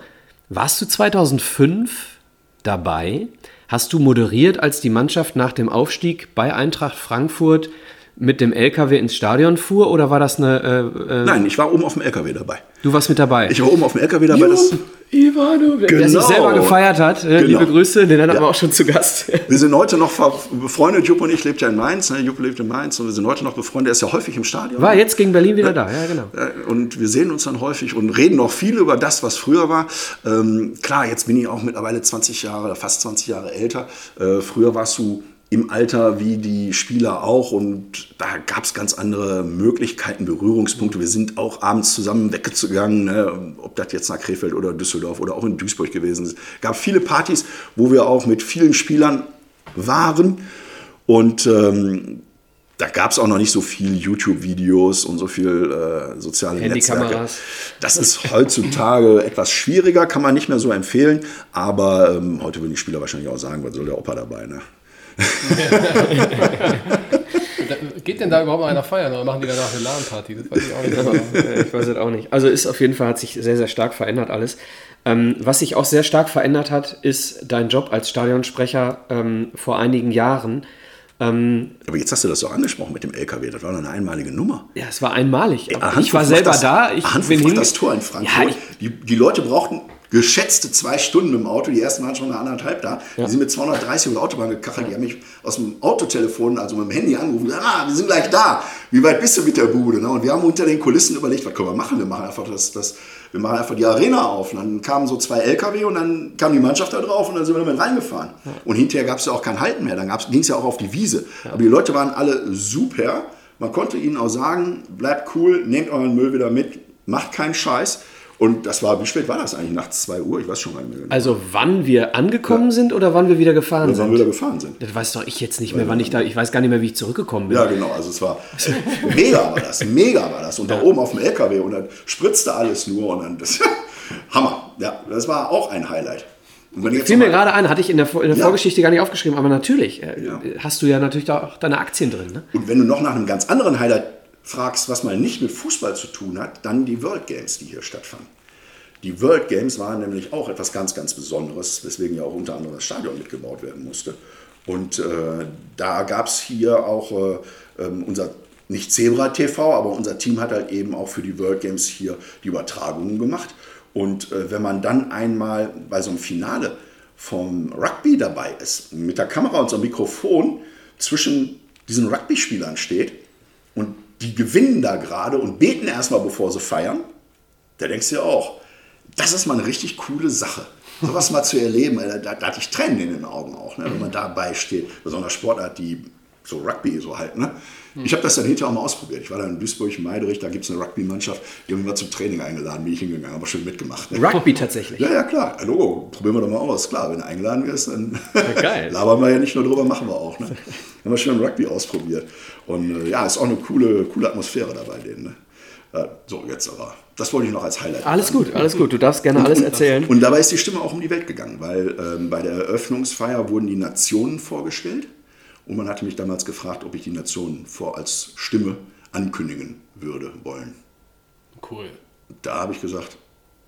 warst du 2005 dabei? Hast du moderiert, als die Mannschaft nach dem Aufstieg bei Eintracht Frankfurt mit dem LKW ins Stadion fuhr oder war das eine. Äh, äh Nein, ich war oben auf dem LKW dabei. Du warst mit dabei. Ich war oben auf dem LKW dabei. Jupp, das Ivano, genau. der sich selber gefeiert hat. Genau. Liebe Grüße, den hatten ja. wir auch schon zu Gast. [laughs] Wir sind heute noch befreundet. Jupp und ich lebt ja in Mainz. Ne? Jupp lebt in Mainz und wir sind heute noch befreundet. Er ist ja häufig im Stadion. War jetzt gegen Berlin wieder ja. da, ja, genau. Und wir sehen uns dann häufig und reden noch viel über das, was früher war. Ähm, klar, jetzt bin ich auch mittlerweile 20 Jahre, fast 20 Jahre älter. Äh, früher warst du im Alter wie die Spieler auch und da gab es ganz andere Möglichkeiten, Berührungspunkte. Wir sind auch abends zusammen weggegangen, ne? ob das jetzt nach Krefeld oder Düsseldorf oder auch in Duisburg gewesen ist. Es gab viele Partys, wo wir auch mit vielen Spielern waren und ähm, da gab es auch noch nicht so viel YouTube-Videos und so viel äh, soziale Netzwerke. Das ist heutzutage [laughs] etwas schwieriger, kann man nicht mehr so empfehlen. Aber ähm, heute würden die Spieler wahrscheinlich auch sagen, was soll der Opa dabei? Ne? [laughs] geht denn da überhaupt mal einer feiern oder machen die danach eine LAN-Party? Das weiß ich auch nicht. ich weiß es auch nicht. Also ist auf jeden Fall, hat sich sehr, sehr stark verändert alles. Ähm, was sich auch sehr stark verändert hat, ist dein Job als Stadionsprecher ähm, vor einigen Jahren. Ähm, Aber jetzt hast du das so angesprochen mit dem LKW, das war eine einmalige Nummer. Ja, es war einmalig. ich war selber das, da. Ich bin hin das Tor in Frankfurt. Ja, die, die Leute brauchten geschätzte zwei Stunden mit dem Auto. Die ersten waren schon eine anderthalb da. Ja. Die sind mit 230 auf der Autobahn gekachelt. Die haben mich aus dem Autotelefon, also mit dem Handy angerufen. Ah, wir sind gleich da. Wie weit bist du mit der Bude? Ne? Und wir haben unter den Kulissen überlegt, was können wir machen? Wir machen einfach das, das wir machen einfach die Arena auf. Und dann kamen so zwei LKW und dann kam die Mannschaft da drauf und dann sind wir damit reingefahren. Ja. Und hinterher gab es ja auch kein Halten mehr. Dann ging es ja auch auf die Wiese. Ja. Aber die Leute waren alle super. Man konnte ihnen auch sagen, bleibt cool, nehmt euren Müll wieder mit, macht keinen Scheiß. Und das war, wie spät war das eigentlich? Nachts 2 Uhr? Ich weiß schon gar nicht mehr genau. Also wann wir angekommen ja. sind oder wann wir wieder gefahren oder sind? Wann wir wieder gefahren sind. Das weiß doch ich jetzt nicht mehr, wann ich da, ich weiß gar nicht mehr, wie ich zurückgekommen bin. Ja, genau. Also es war mega war das, mega war das. Und da oben auf dem LKW und dann spritzte alles nur und dann das, [laughs] Hammer. Ja, das war auch ein Highlight. Fiel mir gerade ein, hatte ich in der, in der ja. Vorgeschichte gar nicht aufgeschrieben, aber natürlich äh, ja. hast du ja natürlich da auch deine Aktien drin. Ne? Und wenn du noch nach einem ganz anderen Highlight fragst, was mal nicht mit Fußball zu tun hat, dann die World Games, die hier stattfanden. Die World Games waren nämlich auch etwas ganz, ganz Besonderes, weswegen ja auch unter anderem das Stadion mitgebaut werden musste. Und äh, da gab es hier auch äh, ähm, unser, nicht Zebra TV, aber unser Team hat halt eben auch für die World Games hier die Übertragungen gemacht. Und äh, wenn man dann einmal bei so einem Finale vom Rugby dabei ist, mit der Kamera und so einem Mikrofon zwischen diesen Rugby-Spielern steht und die gewinnen da gerade und beten erstmal, bevor sie feiern, da denkst du ja auch, das ist mal eine richtig coole Sache. Sowas mal zu erleben, da, da, da, hatte ich Tränen in den Augen auch, ne, wenn man dabei steht. Besonders Sportart, die so Rugby so halt. Ne? Ich habe das dann hinterher auch mal ausprobiert. Ich war dann in Duisburg, Meiderich, da gibt es eine Rugby-Mannschaft, die haben mal zum Training eingeladen, bin ich hingegangen, aber schon mitgemacht. Ne? Rugby tatsächlich? Ja, ja, klar. Hallo, probieren wir doch mal aus. Klar, wenn du eingeladen wirst, dann ja, [laughs] labern wir ja nicht nur drüber, machen wir auch. Ne? [laughs] haben wir schon Rugby ausprobiert. Und äh, ja, ist auch eine coole, coole Atmosphäre dabei denen. Ne? Äh, so, jetzt aber. Das wollte ich noch als Highlight. Alles gut, alles gut. Du darfst gerne alles erzählen. Und dabei ist die Stimme auch um die Welt gegangen, weil ähm, bei der Eröffnungsfeier wurden die Nationen vorgestellt. Und man hatte mich damals gefragt, ob ich die Nationen vor als Stimme ankündigen würde wollen. Cool. Da habe ich gesagt,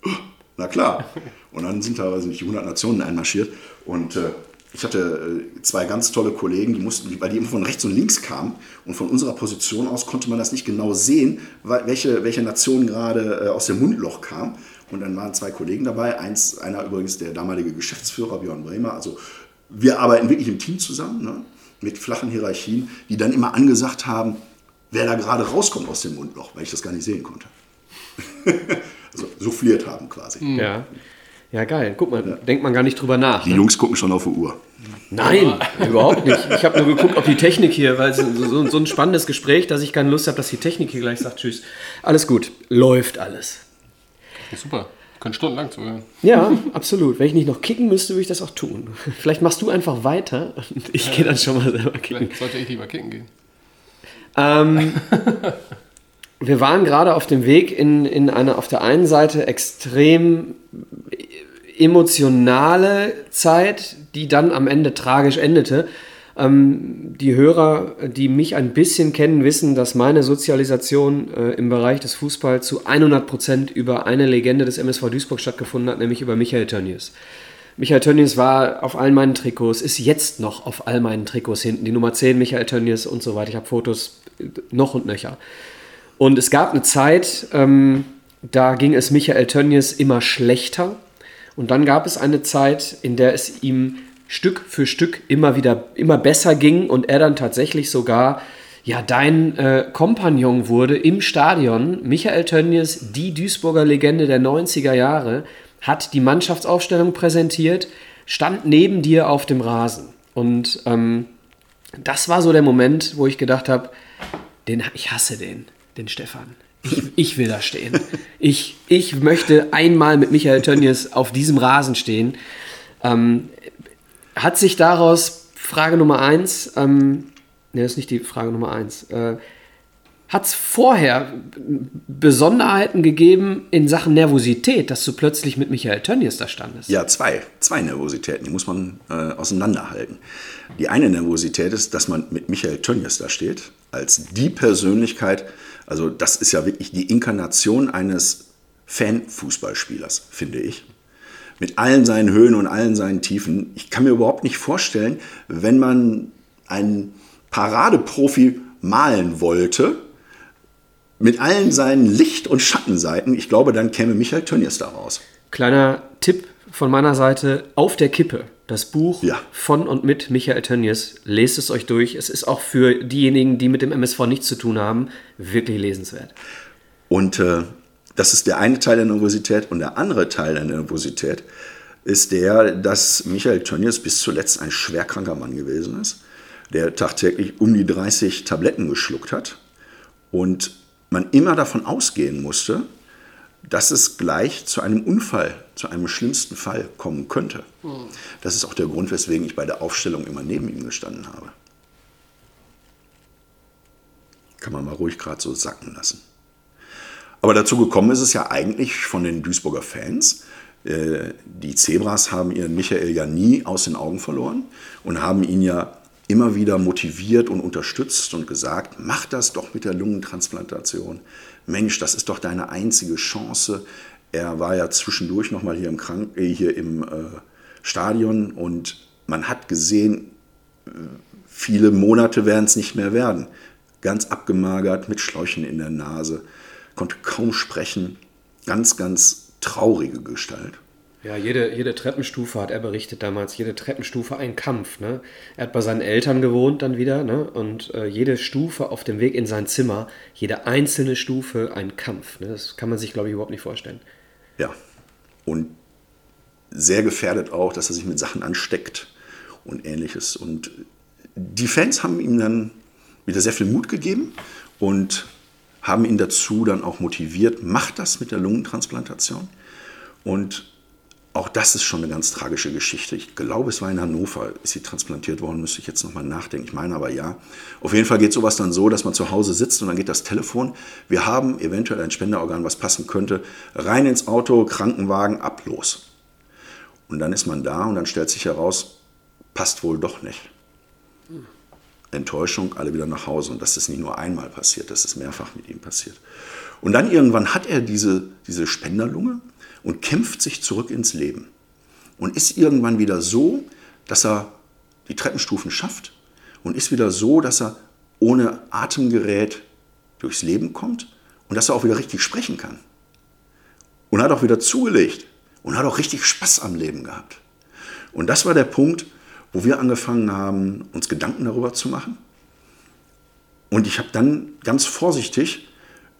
oh, na klar. [laughs] Und dann sind teilweise nicht die 100 Nationen einmarschiert. Und äh, ich hatte äh, zwei ganz tolle Kollegen, die mussten, weil die immer von rechts und links kamen und von unserer Position aus konnte man das nicht genau sehen, welche, welche Nation gerade äh, aus dem Mundloch kam. Und dann waren zwei Kollegen dabei, eins, einer übrigens der damalige Geschäftsführer Björn Bremer. Also wir arbeiten wirklich im Team zusammen, ne, mit flachen Hierarchien, die dann immer angesagt haben, wer da gerade rauskommt aus dem Mundloch, weil ich das gar nicht sehen konnte. [laughs] also souffliert haben quasi. Ja. Ja, geil. Guck mal, ja. denkt man gar nicht drüber nach. Die ne? Jungs gucken schon auf die Uhr. Nein, überhaupt nicht. Ich habe nur geguckt, ob die Technik hier, weil es so, so, ein spannendes Gespräch, dass ich keine Lust habe, dass die Technik hier gleich sagt, tschüss. Alles gut, läuft alles. Super. Können stundenlang zuhören. Ja, absolut. Wenn ich nicht noch kicken müsste, würde ich das auch tun. [laughs] Vielleicht machst du einfach weiter und ich ja, gehe dann schon mal selber kicken. Vielleicht sollte ich lieber kicken gehen. Ähm, [laughs] wir waren gerade auf dem Weg in, in eine auf der einen Seite extrem emotionale Zeit, die dann am Ende tragisch endete. Ähm, die Hörer, die mich ein bisschen kennen, wissen, dass meine Sozialisation äh, im Bereich des Fußballs zu 100 Prozent über eine Legende des MSV Duisburg stattgefunden hat, nämlich über Michael Tönnies. Michael Tönnies war auf all meinen Trikots, ist jetzt noch auf all meinen Trikots hinten. Die Nummer 10 Michael Tönnies und so weiter. Ich habe Fotos äh, noch und nöcher. Und es gab eine Zeit, ähm, da ging es Michael Tönnies immer schlechter. Und dann gab es eine Zeit, in der es ihm Stück für Stück immer wieder immer besser ging und er dann tatsächlich sogar ja dein äh, Kompagnon wurde im Stadion. Michael Tönnies, die Duisburger Legende der 90er Jahre, hat die Mannschaftsaufstellung präsentiert, stand neben dir auf dem Rasen. Und ähm, das war so der Moment, wo ich gedacht habe, ich hasse den den Stefan. Ich, ich, will da stehen. Ich, ich möchte einmal mit Michael Tönnies auf diesem Rasen stehen. Ähm, hat sich daraus, Frage Nummer eins, ähm, ne, das ist nicht die Frage Nummer eins, äh, hat es vorher Besonderheiten gegeben in Sachen Nervosität, dass du plötzlich mit Michael Tönnies da standest? Ja, zwei. Zwei Nervositäten, die muss man äh, auseinanderhalten. Die eine Nervosität ist, dass man mit Michael Tönnies da steht als die Persönlichkeit, also das ist ja wirklich die Inkarnation eines Fan-Fußballspielers, finde ich. Mit allen seinen Höhen und allen seinen Tiefen. Ich kann mir überhaupt nicht vorstellen, wenn man einen Paradeprofi malen wollte, mit allen seinen Licht- und Schattenseiten, ich glaube, dann käme Michael Tönnies daraus. Kleiner Tipp von meiner Seite, auf der Kippe. Das Buch ja. von und mit Michael Tönnies. Lest es euch durch. Es ist auch für diejenigen, die mit dem MSV nichts zu tun haben, wirklich lesenswert. Und äh, das ist der eine Teil der Nervosität. Und der andere Teil der Nervosität ist der, dass Michael Tönnies bis zuletzt ein schwerkranker Mann gewesen ist, der tagtäglich um die 30 Tabletten geschluckt hat und man immer davon ausgehen musste, dass es gleich zu einem Unfall, zu einem schlimmsten Fall kommen könnte. Das ist auch der Grund, weswegen ich bei der Aufstellung immer neben ihm gestanden habe. Kann man mal ruhig gerade so sacken lassen. Aber dazu gekommen ist es ja eigentlich von den Duisburger Fans. Äh, die Zebras haben ihren Michael ja nie aus den Augen verloren und haben ihn ja immer wieder motiviert und unterstützt und gesagt, mach das doch mit der Lungentransplantation. Mensch, das ist doch deine einzige Chance. Er war ja zwischendurch nochmal hier im, Krank äh, hier im äh, Stadion und man hat gesehen, viele Monate werden es nicht mehr werden. Ganz abgemagert, mit Schläuchen in der Nase, konnte kaum sprechen. Ganz, ganz traurige Gestalt. Ja, jede, jede Treppenstufe hat er berichtet damals, jede Treppenstufe ein Kampf. Ne? Er hat bei seinen Eltern gewohnt dann wieder ne? und äh, jede Stufe auf dem Weg in sein Zimmer, jede einzelne Stufe ein Kampf. Ne? Das kann man sich, glaube ich, überhaupt nicht vorstellen. Ja, und sehr gefährdet auch, dass er sich mit Sachen ansteckt und ähnliches. Und die Fans haben ihm dann wieder sehr viel Mut gegeben und haben ihn dazu dann auch motiviert, macht das mit der Lungentransplantation. Und auch das ist schon eine ganz tragische Geschichte. Ich glaube, es war in Hannover, ist sie transplantiert worden, müsste ich jetzt nochmal nachdenken. Ich meine aber ja. Auf jeden Fall geht sowas dann so, dass man zu Hause sitzt und dann geht das Telefon. Wir haben eventuell ein Spenderorgan, was passen könnte. Rein ins Auto, Krankenwagen, ab los. Und dann ist man da und dann stellt sich heraus, passt wohl doch nicht. Enttäuschung, alle wieder nach Hause. Und das ist nicht nur einmal passiert, das ist mehrfach mit ihm passiert. Und dann irgendwann hat er diese, diese Spenderlunge und kämpft sich zurück ins Leben und ist irgendwann wieder so, dass er die Treppenstufen schafft und ist wieder so, dass er ohne Atemgerät durchs Leben kommt und dass er auch wieder richtig sprechen kann. Und hat auch wieder zugelegt und hat auch richtig Spaß am Leben gehabt. Und das war der Punkt, wo wir angefangen haben, uns Gedanken darüber zu machen. Und ich habe dann ganz vorsichtig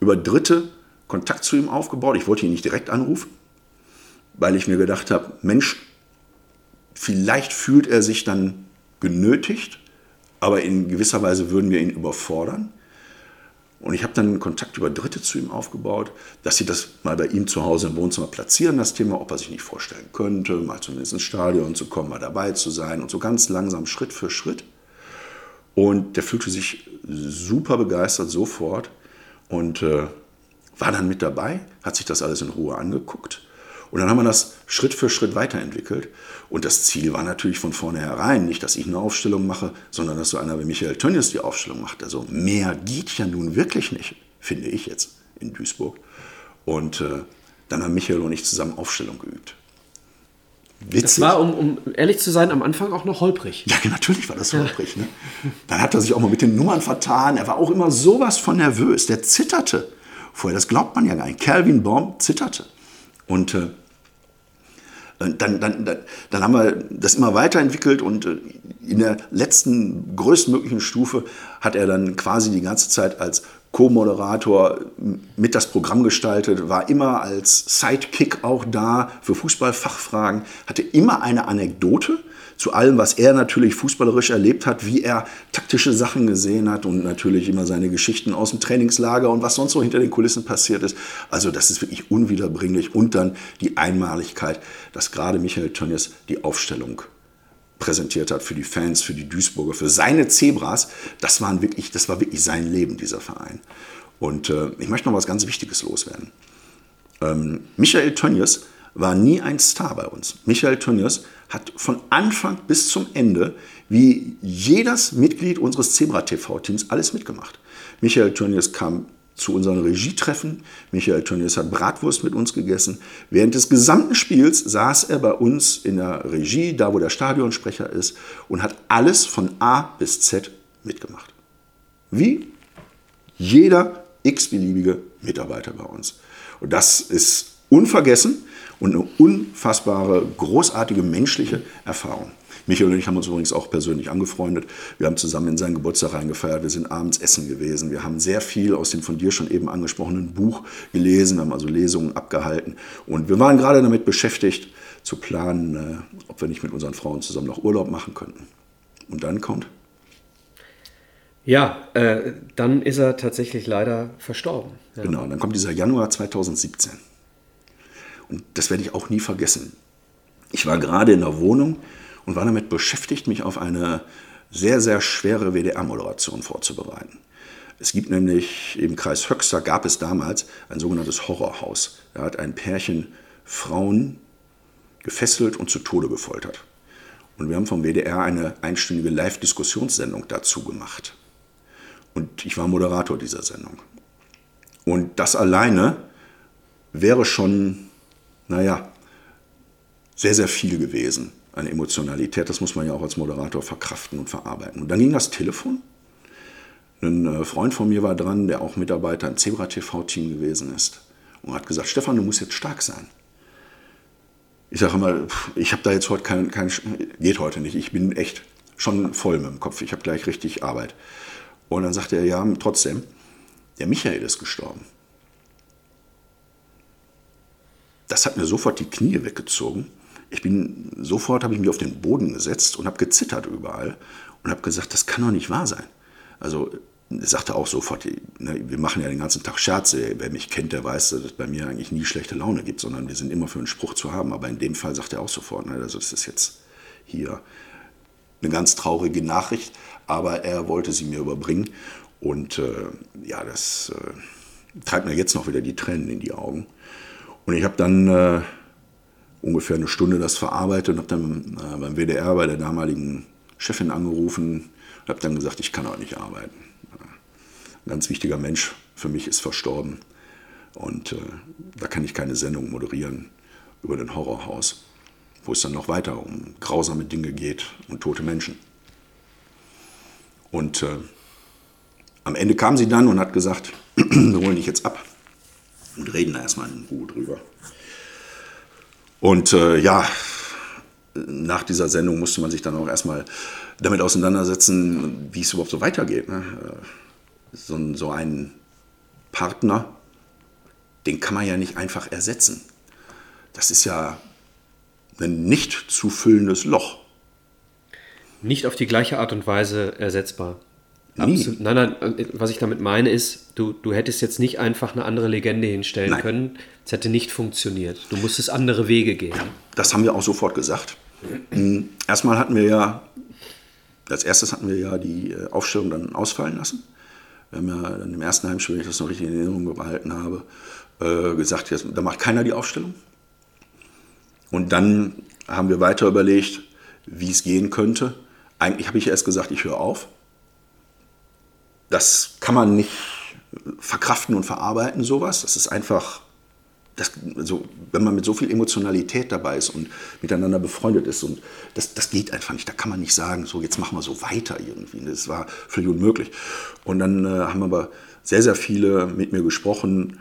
über Dritte Kontakt zu ihm aufgebaut. Ich wollte ihn nicht direkt anrufen, weil ich mir gedacht habe, Mensch, vielleicht fühlt er sich dann genötigt, aber in gewisser Weise würden wir ihn überfordern. Und ich habe dann Kontakt über Dritte zu ihm aufgebaut, dass sie das mal bei ihm zu Hause im Wohnzimmer platzieren, das Thema, ob er sich nicht vorstellen könnte, mal zumindest ins Stadion zu kommen, mal dabei zu sein und so ganz langsam Schritt für Schritt. Und der fühlte sich super begeistert sofort und äh, war dann mit dabei, hat sich das alles in Ruhe angeguckt und dann haben wir das Schritt für Schritt weiterentwickelt. Und das Ziel war natürlich von vornherein nicht, dass ich eine Aufstellung mache, sondern dass so einer wie Michael Tönnies die Aufstellung macht. Also mehr geht ja nun wirklich nicht, finde ich jetzt in Duisburg. Und äh, dann haben Michael und ich zusammen Aufstellung geübt. Witzig. Das war, um, um, ehrlich zu sein, am Anfang auch noch holprig. Ja, natürlich war das holprig. Ne? Dann hat er sich auch mal mit den Nummern vertan. Er war auch immer sowas von nervös. Der zitterte vorher. Das glaubt man ja gar nicht. Calvin Baum zitterte. Und äh, dann, dann, dann, haben wir das immer weiterentwickelt und äh, in der letzten größtmöglichen Stufe hat er dann quasi die ganze Zeit als Co-Moderator mit das Programm gestaltet, war immer als Sidekick auch da für Fußballfachfragen, hatte immer eine Anekdote zu allem, was er natürlich fußballerisch erlebt hat, wie er taktische Sachen gesehen hat und natürlich immer seine Geschichten aus dem Trainingslager und was sonst so hinter den Kulissen passiert ist. Also das ist wirklich unwiederbringlich. Und dann die Einmaligkeit, dass gerade Michael Tönnies die Aufstellung präsentiert hat für die Fans, für die Duisburger, für seine Zebras. Das, waren wirklich, das war wirklich sein Leben, dieser Verein. Und äh, ich möchte noch was ganz Wichtiges loswerden. Ähm, Michael Tönnies war nie ein Star bei uns. Michael Tönnies hat von Anfang bis zum Ende, wie jedes Mitglied unseres Zebra TV-Teams, alles mitgemacht. Michael Tönnies kam zu unseren Regietreffen. Michael Tönnies hat Bratwurst mit uns gegessen. Während des gesamten Spiels saß er bei uns in der Regie, da wo der Stadionsprecher ist, und hat alles von A bis Z mitgemacht. Wie jeder x-beliebige Mitarbeiter bei uns. Und das ist unvergessen und eine unfassbare, großartige menschliche Erfahrung. Michael und ich haben uns übrigens auch persönlich angefreundet. Wir haben zusammen in seinen Geburtstag reingefeiert. Wir sind abends essen gewesen. Wir haben sehr viel aus dem von dir schon eben angesprochenen Buch gelesen. Wir haben also Lesungen abgehalten. Und wir waren gerade damit beschäftigt, zu planen, äh, ob wir nicht mit unseren Frauen zusammen noch Urlaub machen könnten. Und dann kommt ja, äh, dann ist er tatsächlich leider verstorben. Ja. Genau, dann kommt dieser Januar 2017. Und das werde ich auch nie vergessen. Ich war gerade in der Wohnung und war damit beschäftigt, mich auf eine sehr, sehr schwere WDR-Moderation vorzubereiten. Es gibt nämlich im Kreis Höxter gab es damals ein sogenanntes Horrorhaus. Da hat ein Pärchen Frauen gefesselt und zu Tode gefoltert. Und wir haben vom WDR eine einstündige Live-Diskussionssendung dazu gemacht. Und ich war Moderator dieser Sendung. Und das alleine wäre schon, naja, sehr, sehr viel gewesen an Emotionalität. Das muss man ja auch als Moderator verkraften und verarbeiten. Und dann ging das Telefon. Ein äh, Freund von mir war dran, der auch Mitarbeiter im Zebra TV-Team gewesen ist und hat gesagt, Stefan, du musst jetzt stark sein. Ich sage immer, ich habe da jetzt heute kein, kein, geht heute nicht. Ich bin echt schon voll mit dem Kopf. Ich habe gleich richtig Arbeit. Und dann sagte er, ja, trotzdem, der Michael ist gestorben. Das hat mir sofort die Knie weggezogen. Ich bin sofort habe ich mich auf den Boden gesetzt und habe gezittert überall und habe gesagt, das kann doch nicht wahr sein. Also sagte auch sofort, ne, wir machen ja den ganzen Tag Scherze. Wer mich kennt, der weiß, dass es bei mir eigentlich nie schlechte Laune gibt, sondern wir sind immer für einen Spruch zu haben. Aber in dem Fall sagt er auch sofort, ne, also das ist jetzt hier eine ganz traurige Nachricht, aber er wollte sie mir überbringen. Und äh, ja, das äh, treibt mir jetzt noch wieder die Tränen in die Augen. Und ich habe dann äh, ungefähr eine Stunde das verarbeitet und habe dann äh, beim WDR bei der damaligen Chefin angerufen und habe dann gesagt, ich kann auch nicht arbeiten. Ein ganz wichtiger Mensch für mich ist verstorben. Und äh, da kann ich keine Sendung moderieren über den Horrorhaus wo es dann noch weiter um grausame Dinge geht und tote Menschen. Und äh, am Ende kam sie dann und hat gesagt, [clears throat] wir holen dich jetzt ab und reden da erstmal in Ruhe drüber. Und äh, ja, nach dieser Sendung musste man sich dann auch erstmal damit auseinandersetzen, wie es überhaupt so weitergeht. Ne? Äh, so, so einen Partner, den kann man ja nicht einfach ersetzen. Das ist ja ein nicht zu füllendes Loch. Nicht auf die gleiche Art und Weise ersetzbar. Absolut. Nein, nein, was ich damit meine ist, du, du hättest jetzt nicht einfach eine andere Legende hinstellen nein. können. Es hätte nicht funktioniert. Du musstest andere Wege gehen. Das haben wir auch sofort gesagt. Hm, erstmal hatten wir ja, als erstes hatten wir ja die äh, Aufstellung dann ausfallen lassen. Wir haben ja dann im ersten Heimspiel, wenn ich das noch richtig in Erinnerung behalten habe, äh, gesagt, jetzt, da macht keiner die Aufstellung. Und dann haben wir weiter überlegt, wie es gehen könnte. Eigentlich habe ich erst gesagt, ich höre auf. Das kann man nicht verkraften und verarbeiten, sowas. Das ist einfach, das, also, wenn man mit so viel Emotionalität dabei ist und miteinander befreundet ist. Und das, das geht einfach nicht. Da kann man nicht sagen, so jetzt machen wir so weiter irgendwie. Das war völlig unmöglich. Und dann äh, haben aber sehr, sehr viele mit mir gesprochen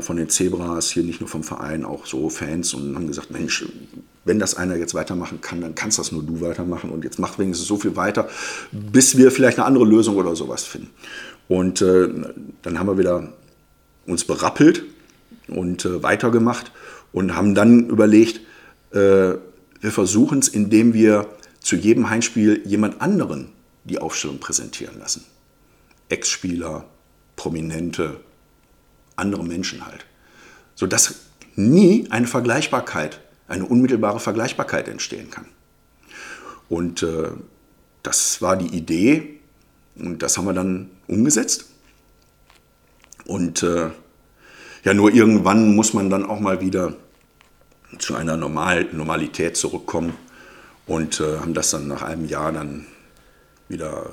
von den Zebras, hier nicht nur vom Verein, auch so Fans und haben gesagt, Mensch, wenn das einer jetzt weitermachen kann, dann kannst das nur du weitermachen und jetzt mach wenigstens so viel weiter, bis wir vielleicht eine andere Lösung oder sowas finden. Und äh, dann haben wir wieder uns berappelt und äh, weitergemacht und haben dann überlegt, äh, wir versuchen es, indem wir zu jedem Heimspiel jemand anderen die Aufstellung präsentieren lassen. Ex-Spieler, Prominente, andere Menschen halt. Sodass nie eine Vergleichbarkeit, eine unmittelbare Vergleichbarkeit entstehen kann. Und äh, das war die Idee und das haben wir dann umgesetzt. Und äh, ja, nur irgendwann muss man dann auch mal wieder zu einer Normal Normalität zurückkommen und äh, haben das dann nach einem Jahr dann wieder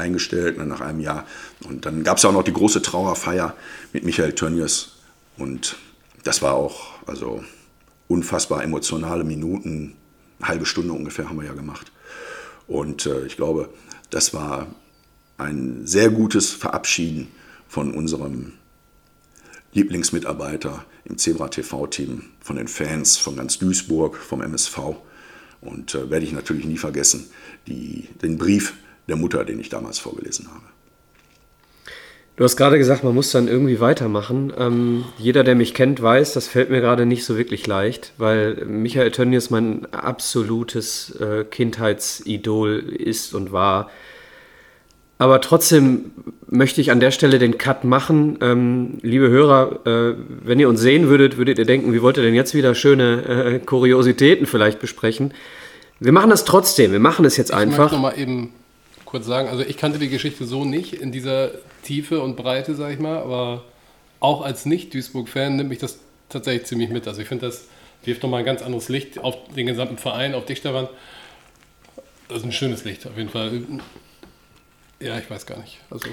eingestellt, ne, nach einem Jahr. Und dann gab es auch noch die große Trauerfeier mit Michael Tönnies und das war auch also unfassbar emotionale Minuten, halbe Stunde ungefähr haben wir ja gemacht. Und äh, ich glaube, das war ein sehr gutes Verabschieden von unserem Lieblingsmitarbeiter im Zebra TV-Team, von den Fans, von ganz Duisburg, vom MSV. Und äh, werde ich natürlich nie vergessen, die, den Brief der Mutter, den ich damals vorgelesen habe. Du hast gerade gesagt, man muss dann irgendwie weitermachen. Ähm, jeder, der mich kennt, weiß, das fällt mir gerade nicht so wirklich leicht, weil Michael Tönnies mein absolutes äh, Kindheitsidol ist und war. Aber trotzdem möchte ich an der Stelle den Cut machen. Ähm, liebe Hörer, äh, wenn ihr uns sehen würdet, würdet ihr denken, wie wollt ihr denn jetzt wieder schöne äh, Kuriositäten vielleicht besprechen? Wir machen das trotzdem. Wir machen es jetzt einfach. Ich möchte nochmal eben kurz sagen, also ich kannte die Geschichte so nicht in dieser Tiefe und Breite, sag ich mal, aber auch als Nicht-Duisburg-Fan nimmt mich das tatsächlich ziemlich mit. Also ich finde, das wirft nochmal ein ganz anderes Licht auf den gesamten Verein, auf dich, Stefan. Das ist ein schönes Licht, auf jeden Fall. Ja, ich weiß gar nicht. Also,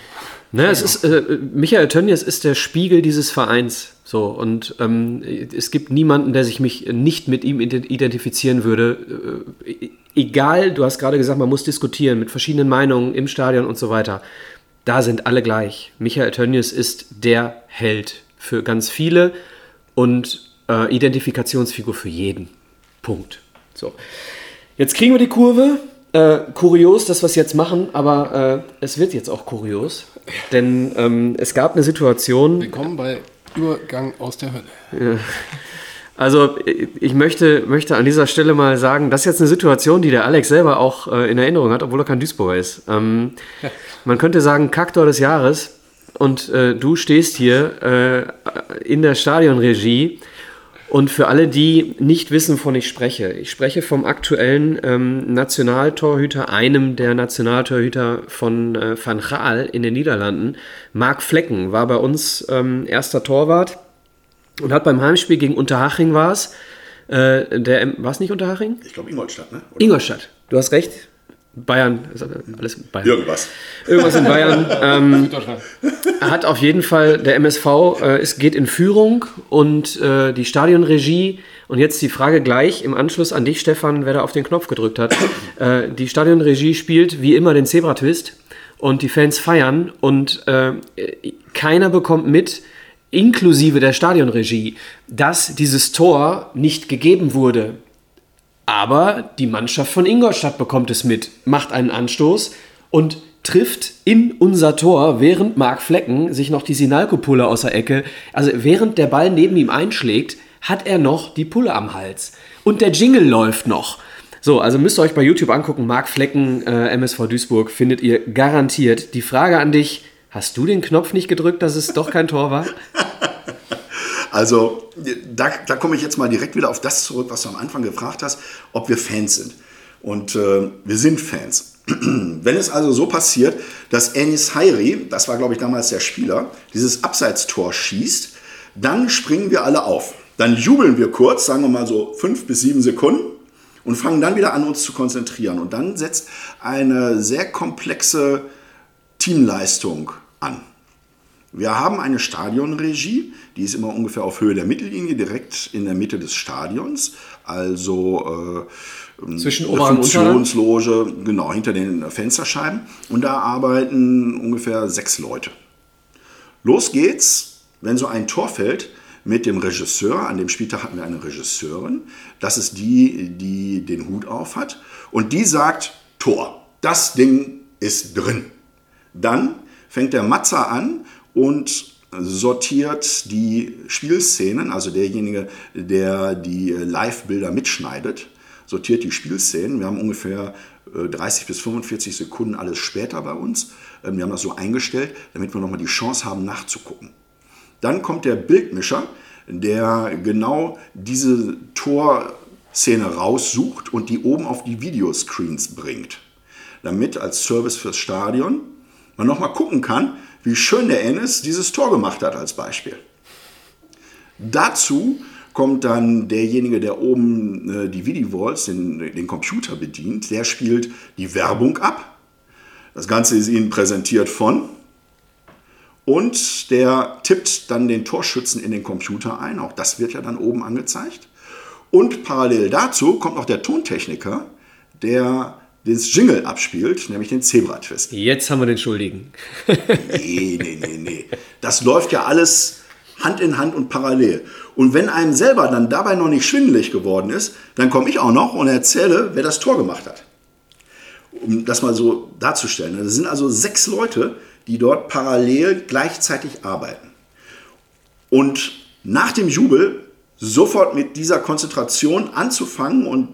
ne, es ist, äh, Michael Tönnies ist der Spiegel dieses Vereins. So, und ähm, es gibt niemanden, der sich mich nicht mit ihm identifizieren würde. Äh, egal, du hast gerade gesagt, man muss diskutieren mit verschiedenen Meinungen im Stadion und so weiter. Da sind alle gleich. Michael Tönnies ist der Held für ganz viele und äh, Identifikationsfigur für jeden. Punkt. So. Jetzt kriegen wir die Kurve. Äh, kurios, das, was wir jetzt machen, aber äh, es wird jetzt auch kurios, denn ähm, es gab eine Situation. Willkommen bei Übergang aus der Hölle. Also ich möchte, möchte an dieser Stelle mal sagen, das ist jetzt eine Situation, die der Alex selber auch äh, in Erinnerung hat, obwohl er kein Duisburger ist. Ähm. Man könnte sagen, Kaktor des Jahres und äh, du stehst hier äh, in der Stadionregie und für alle, die nicht wissen, wovon ich spreche, ich spreche vom aktuellen ähm, Nationaltorhüter, einem der Nationaltorhüter von äh, Van Gaal in den Niederlanden. Marc Flecken war bei uns ähm, erster Torwart und hat beim Heimspiel gegen Unterhaching war es. Äh, war es nicht Unterhaching? Ich glaube Ingolstadt, ne? Oder? Ingolstadt, du hast recht. Bayern, alles Bayern. Irgendwas. Irgendwas in Bayern. [laughs] ähm, hat auf jeden Fall, der MSV äh, es geht in Führung und äh, die Stadionregie. Und jetzt die Frage gleich im Anschluss an dich, Stefan, wer da auf den Knopf gedrückt hat. Äh, die Stadionregie spielt wie immer den Zebra-Twist und die Fans feiern und äh, keiner bekommt mit, inklusive der Stadionregie, dass dieses Tor nicht gegeben wurde. Aber die Mannschaft von Ingolstadt bekommt es mit, macht einen Anstoß und trifft in unser Tor, während Marc Flecken sich noch die Sinalco-Pulle aus der Ecke, also während der Ball neben ihm einschlägt, hat er noch die Pulle am Hals. Und der Jingle läuft noch. So, also müsst ihr euch bei YouTube angucken, Marc Flecken, äh, MSV Duisburg, findet ihr garantiert. Die Frage an dich, hast du den Knopf nicht gedrückt, dass es doch kein Tor war? [laughs] Also da, da komme ich jetzt mal direkt wieder auf das zurück, was du am Anfang gefragt hast, ob wir Fans sind. Und äh, wir sind Fans. [clears throat] Wenn es also so passiert, dass Enis Hairi, das war glaube ich damals der Spieler, dieses Abseitstor schießt, dann springen wir alle auf. Dann jubeln wir kurz, sagen wir mal so fünf bis sieben Sekunden und fangen dann wieder an, uns zu konzentrieren. Und dann setzt eine sehr komplexe Teamleistung an. Wir haben eine Stadionregie, die ist immer ungefähr auf Höhe der Mittellinie, direkt in der Mitte des Stadions, also äh, zwischen eine Funktionsloge, genau, hinter den Fensterscheiben. Und da arbeiten ungefähr sechs Leute. Los geht's, wenn so ein Tor fällt, mit dem Regisseur. An dem Spieltag hatten wir eine Regisseurin. Das ist die, die den Hut auf hat. Und die sagt, Tor, das Ding ist drin. Dann fängt der Matzer an und sortiert die Spielszenen, also derjenige, der die Live-Bilder mitschneidet, sortiert die Spielszenen. Wir haben ungefähr 30 äh, bis 45 Sekunden alles später bei uns. Ähm, wir haben das so eingestellt, damit wir nochmal die Chance haben, nachzugucken. Dann kommt der Bildmischer, der genau diese Torszene raussucht und die oben auf die Videoscreens bringt. Damit als Service fürs Stadion man nochmal gucken kann, wie schön der Ennis dieses Tor gemacht hat als Beispiel. Dazu kommt dann derjenige, der oben äh, die Vidi-Walls, den, den Computer bedient, der spielt die Werbung ab. Das Ganze ist Ihnen präsentiert von und der tippt dann den Torschützen in den Computer ein. Auch das wird ja dann oben angezeigt. Und parallel dazu kommt noch der Tontechniker, der das Jingle abspielt, nämlich den Zebra-Twist. Jetzt haben wir den Schuldigen. nee, nee, nee, nee. Das läuft ja alles Hand in Hand und parallel. Und wenn einem selber dann dabei noch nicht schwindelig geworden ist, dann komme ich auch noch und erzähle, wer das Tor gemacht hat. Um das mal so darzustellen. Das sind also sechs Leute, die dort parallel gleichzeitig arbeiten. Und nach dem Jubel sofort mit dieser Konzentration anzufangen und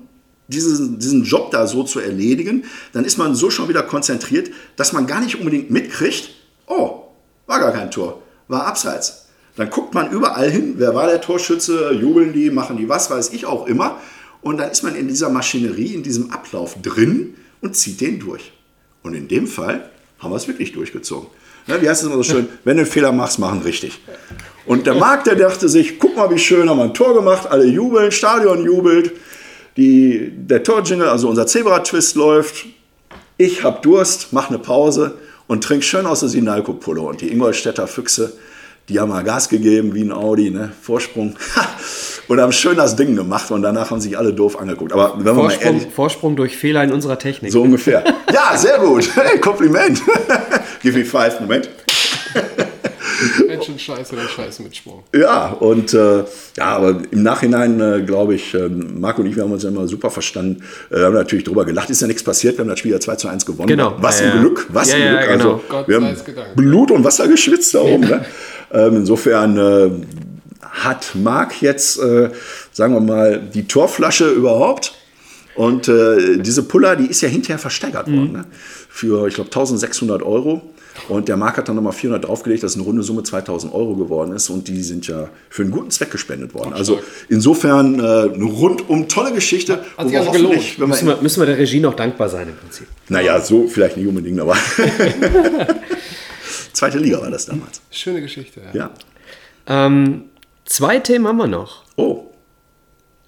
diesen, diesen Job da so zu erledigen, dann ist man so schon wieder konzentriert, dass man gar nicht unbedingt mitkriegt, oh, war gar kein Tor, war abseits. Dann guckt man überall hin, wer war der Torschütze, jubeln die, machen die was, weiß ich auch immer. Und dann ist man in dieser Maschinerie, in diesem Ablauf drin und zieht den durch. Und in dem Fall haben wir es wirklich durchgezogen. Ne, wie heißt es immer so schön? Wenn du einen Fehler machst, machen richtig. Und der Markt, der dachte sich, guck mal, wie schön, haben wir ein Tor gemacht, alle jubeln, Stadion jubelt, die, der Torjingle, also unser Zebra-Twist läuft, ich hab Durst, mach eine Pause und trink schön aus der Sinalco-Pulle. Und die Ingolstädter Füchse, die haben mal Gas gegeben wie ein Audi, ne? Vorsprung. [laughs] und haben schön das Ding gemacht und danach haben sich alle doof angeguckt. Aber wenn Vorsprung, mal ehrlich, Vorsprung durch Fehler in unserer Technik. So ungefähr. Ja, sehr gut. [laughs] Hey, Kompliment. [laughs] Give me five. Moment. Wenn schon scheiße, dann scheiße mit Sprung. Ja, und äh, ja, aber im Nachhinein äh, glaube ich, äh, Marco und ich, wir haben uns ja immer super verstanden. Äh, wir haben natürlich drüber gelacht. Ist ja nichts passiert. Wir haben das Spiel ja 2 zu 1 gewonnen. Genau. Was ja, ein Glück, was ja, ein Glück. Ja, genau. Also, wir haben Blut und Wasser geschwitzt da oben. Ne? Ähm, insofern äh, hat Marc jetzt, äh, sagen wir mal, die Torflasche überhaupt. Und äh, diese Puller, die ist ja hinterher versteigert worden. Mhm. Ne? Für, ich glaube, 1600 Euro. Und der Marc hat dann nochmal 400 draufgelegt, dass eine runde Summe 2000 Euro geworden ist. Und die sind ja für einen guten Zweck gespendet worden. Also insofern äh, eine rundum tolle Geschichte. Hat sich also gelohnt. Müssen wir, müssen wir der Regie noch dankbar sein im Prinzip. Naja, so vielleicht nicht unbedingt, aber [laughs] [laughs] zweite Liga war das damals. Schöne Geschichte. Ja. ja. Ähm, zwei Themen haben wir noch. Oh.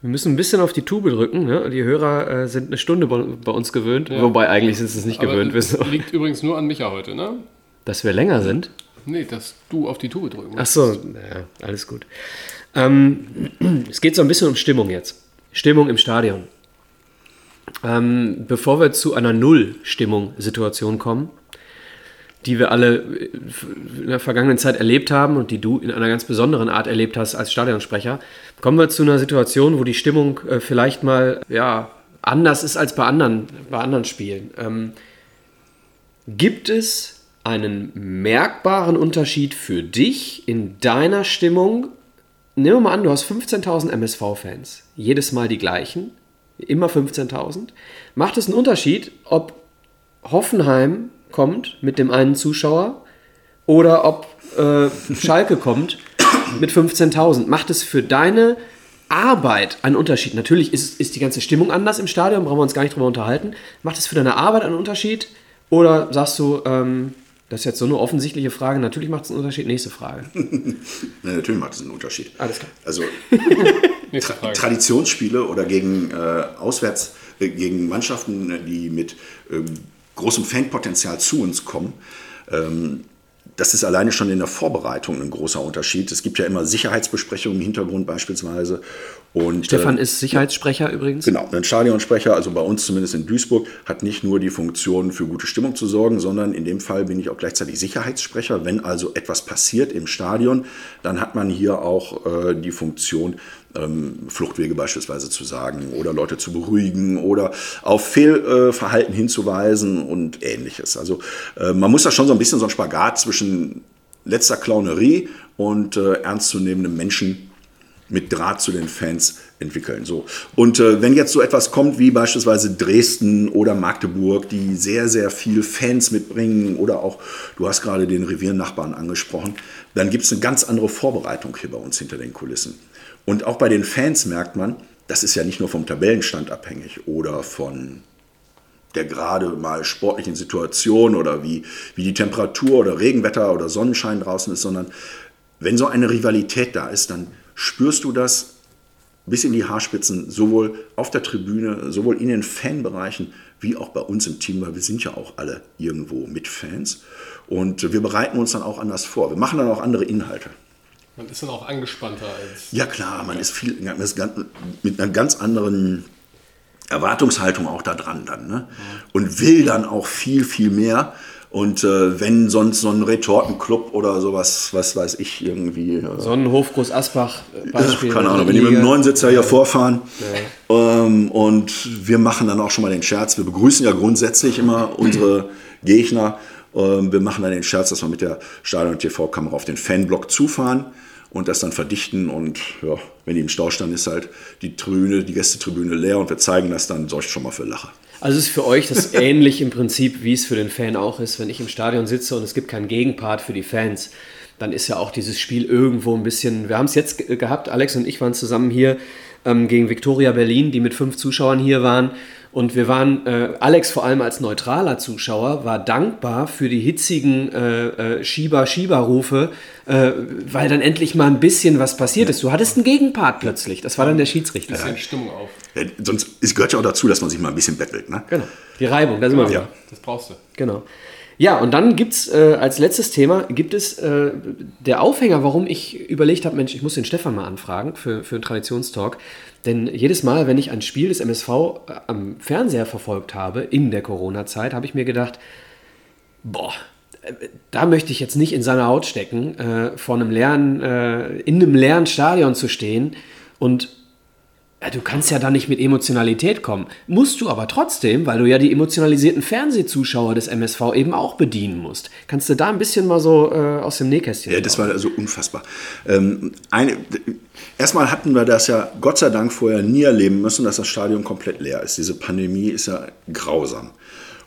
Wir müssen ein bisschen auf die Tube drücken. Ne? Die Hörer äh, sind eine Stunde bei, bei uns gewöhnt, ja. wobei eigentlich sind sie es nicht Aber gewöhnt. Das liegt übrigens nur an Micha heute, ne? Dass wir länger sind? Nee, dass du auf die Tube drücken musst. Ach so, ja, alles gut. Ähm, [clears throat] es geht so ein bisschen um Stimmung jetzt. Stimmung im Stadion. Ähm, bevor wir zu einer Null-Stimmung-Situation kommen, die wir alle in der vergangenen Zeit erlebt haben und die du in einer ganz besonderen Art erlebt hast als Stadionsprecher, kommen wir zu einer Situation, wo die Stimmung äh, vielleicht mal ja, anders ist als bei anderen, bei anderen Spielen. Ähm, gibt es einen merkbaren Unterschied für dich in deiner Stimmung? Nehmen wir mal an, du hast 15.000 MSV-Fans, jedes Mal die gleichen, immer 15.000. Macht es einen Unterschied, ob Hoffenheim kommt mit dem einen Zuschauer oder ob äh, Schalke kommt mit 15.000? Macht es für deine Arbeit einen Unterschied? Natürlich ist, ist die ganze Stimmung anders im Stadion, brauchen wir uns gar nicht drüber unterhalten. Macht es für deine Arbeit einen Unterschied? Oder sagst du, ähm, das ist jetzt so eine offensichtliche Frage. Natürlich macht es einen Unterschied. Nächste Frage. [laughs] ja, natürlich macht es einen Unterschied. Alles klar. Also [laughs] Tra Traditionsspiele oder gegen äh, Auswärts, äh, gegen Mannschaften, die mit äh, großem Fanpotenzial zu uns kommen, ähm, das ist alleine schon in der Vorbereitung ein großer Unterschied. Es gibt ja immer Sicherheitsbesprechungen im Hintergrund beispielsweise. Und, Stefan äh, ist Sicherheitssprecher übrigens. Genau, ein Stadionsprecher, also bei uns zumindest in Duisburg, hat nicht nur die Funktion für gute Stimmung zu sorgen, sondern in dem Fall bin ich auch gleichzeitig Sicherheitssprecher. Wenn also etwas passiert im Stadion, dann hat man hier auch äh, die Funktion, ähm, Fluchtwege beispielsweise zu sagen oder Leute zu beruhigen oder auf Fehlverhalten äh, hinzuweisen und ähnliches. Also äh, man muss da schon so ein bisschen so ein Spagat zwischen letzter Clownerie und äh, ernstzunehmendem Menschen mit Draht zu den Fans entwickeln. So. Und äh, wenn jetzt so etwas kommt wie beispielsweise Dresden oder Magdeburg, die sehr, sehr viel Fans mitbringen oder auch, du hast gerade den Reviernachbarn angesprochen, dann gibt es eine ganz andere Vorbereitung hier bei uns hinter den Kulissen. Und auch bei den Fans merkt man, das ist ja nicht nur vom Tabellenstand abhängig oder von der gerade mal sportlichen Situation oder wie, wie die Temperatur oder Regenwetter oder Sonnenschein draußen ist, sondern wenn so eine Rivalität da ist, dann spürst du das bis in die Haarspitzen, sowohl auf der Tribüne, sowohl in den Fanbereichen, wie auch bei uns im Team, weil wir sind ja auch alle irgendwo mit Fans. Und wir bereiten uns dann auch anders vor. Wir machen dann auch andere Inhalte. Man ist dann auch angespannter als. Ja, klar, man ist viel man ist mit einer ganz anderen Erwartungshaltung auch da dran dann. Ne? Und will dann auch viel, viel mehr. Und äh, wenn sonst so ein Retortenclub oder sowas, was weiß ich, irgendwie. Äh, Sonnenhof Groß Asbach, äh, Beispiel. Keine Ahnung, wenn die mit dem Neunsitzer hier vorfahren. Ja. Ähm, und wir machen dann auch schon mal den Scherz. Wir begrüßen ja grundsätzlich immer unsere Gegner. Ähm, wir machen dann den Scherz, dass wir mit der Stadion-TV-Kamera auf den Fanblock zufahren und das dann verdichten und ja, wenn die im Staustand ist, halt die Tribüne, die Gästetribüne leer und wir zeigen das dann, sorgt schon mal für Lache. Also ist für euch das [laughs] ähnlich im Prinzip, wie es für den Fan auch ist, wenn ich im Stadion sitze und es gibt keinen Gegenpart für die Fans, dann ist ja auch dieses Spiel irgendwo ein bisschen, wir haben es jetzt gehabt, Alex und ich waren zusammen hier ähm, gegen Viktoria Berlin, die mit fünf Zuschauern hier waren und wir waren, äh, Alex vor allem als neutraler Zuschauer, war dankbar für die hitzigen äh, äh, Schieber-Schieber-Rufe, äh, weil dann endlich mal ein bisschen was passiert ist. Du hattest einen Gegenpart plötzlich. Das war dann der Schiedsrichter. Ein bisschen Stimmung auf. Ja, sonst es gehört ja auch dazu, dass man sich mal ein bisschen bettelt. Ne? Genau. Die Reibung, da sind wir wieder. Ja. Das brauchst du. Genau. Ja, und dann gibt es äh, als letztes Thema, gibt es äh, der Aufhänger, warum ich überlegt habe, Mensch, ich muss den Stefan mal anfragen für, für einen Traditionstalk. Denn jedes Mal, wenn ich ein Spiel des MSV äh, am Fernseher verfolgt habe, in der Corona-Zeit, habe ich mir gedacht, boah, äh, da möchte ich jetzt nicht in seiner Haut stecken, äh, vor einem leeren, äh, in einem leeren Stadion zu stehen und du kannst ja da nicht mit Emotionalität kommen. Musst du aber trotzdem, weil du ja die emotionalisierten Fernsehzuschauer des MSV eben auch bedienen musst. Kannst du da ein bisschen mal so äh, aus dem Nähkästchen Ja, das war also unfassbar. Ähm, eine, erstmal hatten wir das ja Gott sei Dank vorher nie erleben müssen, dass das Stadion komplett leer ist. Diese Pandemie ist ja grausam.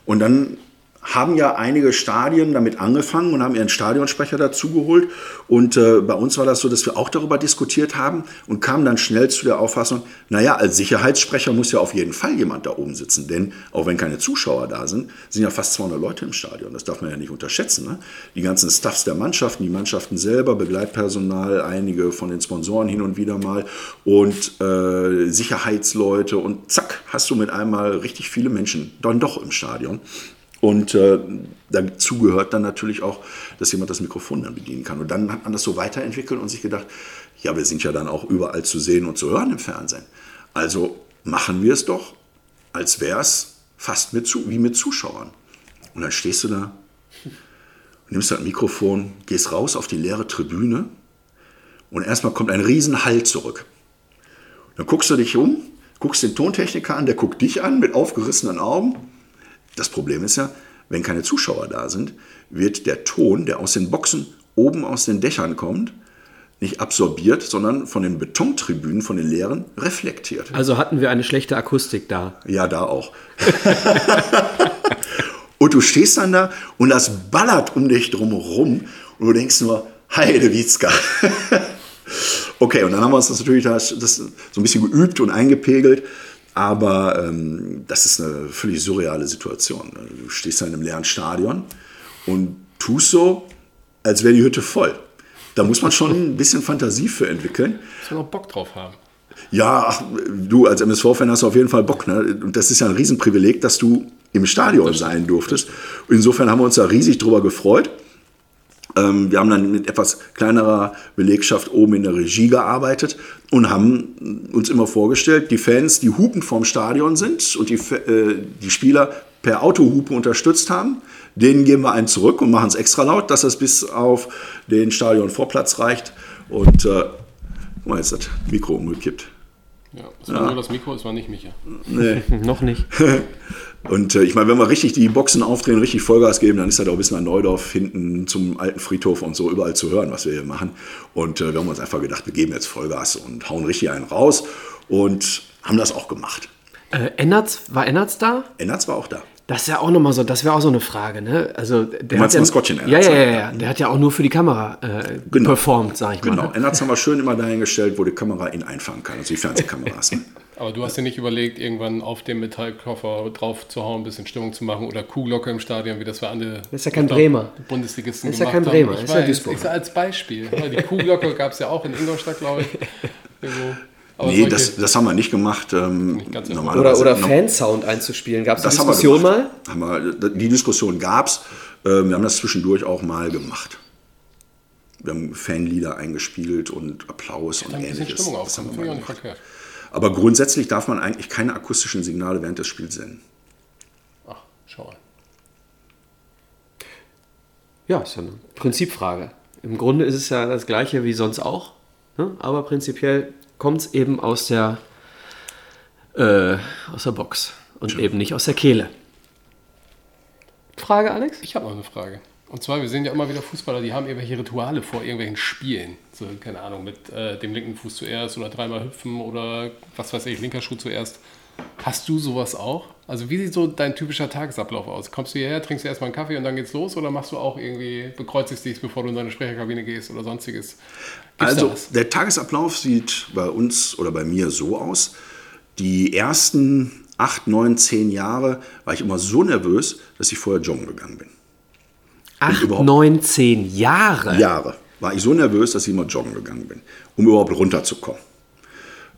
Und dann haben ja einige Stadien damit angefangen und haben ihren Stadionsprecher dazugeholt. Und äh, bei uns war das so, dass wir auch darüber diskutiert haben und kamen dann schnell zu der Auffassung, naja, als Sicherheitssprecher muss ja auf jeden Fall jemand da oben sitzen. Denn auch wenn keine Zuschauer da sind, sind ja fast 200 Leute im Stadion. Das darf man ja nicht unterschätzen. Ne? Die ganzen Staffs der Mannschaften, die Mannschaften selber, Begleitpersonal, einige von den Sponsoren hin und wieder mal und äh, Sicherheitsleute. Und zack, hast du mit einmal richtig viele Menschen dann doch im Stadion. Und äh, dazu gehört dann natürlich auch, dass jemand das Mikrofon dann bedienen kann. Und dann hat man das so weiterentwickelt und sich gedacht, ja, wir sind ja dann auch überall zu sehen und zu hören im Fernsehen. Also machen wir es doch, als wäre es fast mit, wie mit Zuschauern. Und dann stehst du da, nimmst das Mikrofon, gehst raus auf die leere Tribüne und erstmal kommt ein Riesenhall zurück. Dann guckst du dich um, guckst den Tontechniker an, der guckt dich an mit aufgerissenen Augen das Problem ist ja, wenn keine Zuschauer da sind, wird der Ton, der aus den Boxen oben aus den Dächern kommt, nicht absorbiert, sondern von den Betontribünen, von den leeren, reflektiert. Also hatten wir eine schlechte Akustik da. Ja, da auch. [laughs] und du stehst dann da und das ballert um dich drumherum und du denkst nur, Heide Witzka. [laughs] okay, und dann haben wir uns das natürlich das, das so ein bisschen geübt und eingepegelt. Aber ähm, das ist eine völlig surreale Situation. Du stehst da in einem leeren Stadion und tust so, als wäre die Hütte voll. Da muss man schon ein bisschen Fantasie für entwickeln. Muss man auch Bock drauf haben. Ja, du als MSV-Fan hast auf jeden Fall Bock. Ne? Und das ist ja ein Riesenprivileg, dass du im Stadion sein durftest. Insofern haben wir uns da riesig drüber gefreut. Ähm, wir haben dann mit etwas kleinerer Belegschaft oben in der Regie gearbeitet und haben uns immer vorgestellt, die Fans, die hupen vorm Stadion sind und die, äh, die Spieler per Autohupe unterstützt haben, denen geben wir einen zurück und machen es extra laut, dass es bis auf den Stadionvorplatz reicht. Und äh, guck mal, jetzt das Mikro umgekippt. Ja, es war ja. nur das Mikro, es war nicht Micha. Nee. [laughs] Noch nicht. [laughs] Und äh, ich meine, wenn wir richtig die Boxen aufdrehen, richtig Vollgas geben, dann ist das auch bis nach Neudorf hinten zum alten Friedhof und so überall zu hören, was wir hier machen. Und äh, wir haben uns einfach gedacht, wir geben jetzt Vollgas und hauen richtig einen raus und haben das auch gemacht. Äh, Ennertz, war Ennertz da? Ennertz war auch da. Das ist ja auch nochmal so, das wäre auch so eine Frage, ne? Also der du meinst hat ja, Maskottchen ja, ja, ja, ja, der hat ja auch nur für die Kamera äh, genau. performt, sag ich genau. mal. Genau, Ennertz haben wir schön immer dahingestellt, wo die Kamera ihn einfangen kann, also die Fernsehkameras. Ne? [laughs] Aber du hast dir nicht überlegt, irgendwann auf dem Metallkoffer drauf zu hauen, ein bisschen Stimmung zu machen oder Kuhglocke im Stadion, wie das wir andere das ist ja kein Bremer. Bundesligisten das ist ja kein Bremer, das ist ja Duisburg. Ich als Beispiel. Die Kuhglocke gab es ja auch in Ingolstadt, glaube ich. Irgendwo. Aber nee, das, das haben wir nicht gemacht. Ähm, oder oder Fansound einzuspielen. Gab es die Diskussion mal? Haben wir, die Diskussion gab es. Äh, wir haben das zwischendurch auch mal gemacht. Wir haben Fanlieder eingespielt und Applaus ja, und ähnliches. Stimmung das haben wir mal gemacht. Aber grundsätzlich darf man eigentlich keine akustischen Signale während des Spiels senden. Ach, schau mal. Ja, ist ja eine Prinzipfrage. Im Grunde ist es ja das gleiche wie sonst auch, ne? aber prinzipiell kommt es eben aus der, äh, aus der Box und ja. eben nicht aus der Kehle. Frage, Alex? Ich habe noch eine Frage. Und zwar, wir sehen ja immer wieder Fußballer, die haben irgendwelche Rituale vor irgendwelchen Spielen. So, keine Ahnung, mit äh, dem linken Fuß zuerst oder dreimal hüpfen oder was weiß ich, linker Schuh zuerst. Hast du sowas auch? Also wie sieht so dein typischer Tagesablauf aus? Kommst du hierher, trinkst du erstmal einen Kaffee und dann geht's los oder machst du auch irgendwie, bekreuzigst dich, bevor du in deine Sprecherkabine gehst oder sonstiges? Gibt's also der Tagesablauf sieht bei uns oder bei mir so aus. Die ersten acht, neun, zehn Jahre war ich immer so nervös, dass ich vorher joggen gegangen bin. Acht, neun, zehn Jahre? Jahre. War ich so nervös, dass ich immer joggen gegangen bin, um überhaupt runterzukommen.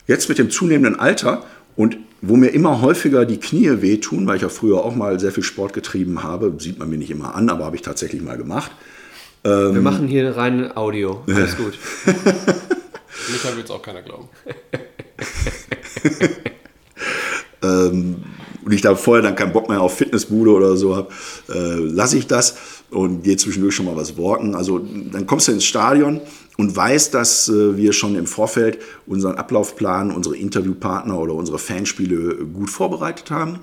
Jetzt mit dem zunehmenden Alter und wo mir immer häufiger die Knie wehtun, weil ich ja früher auch mal sehr viel Sport getrieben habe, sieht man mir nicht immer an, aber habe ich tatsächlich mal gemacht. Ähm, Wir machen hier rein Audio. Alles gut. [laughs] Mich wird es auch keiner glauben. ähm, und ich da vorher dann keinen Bock mehr auf Fitnessbude oder so habe, äh, lasse ich das und gehe zwischendurch schon mal was walken. Also dann kommst du ins Stadion und weißt, dass äh, wir schon im Vorfeld unseren Ablaufplan, unsere Interviewpartner oder unsere Fanspiele gut vorbereitet haben.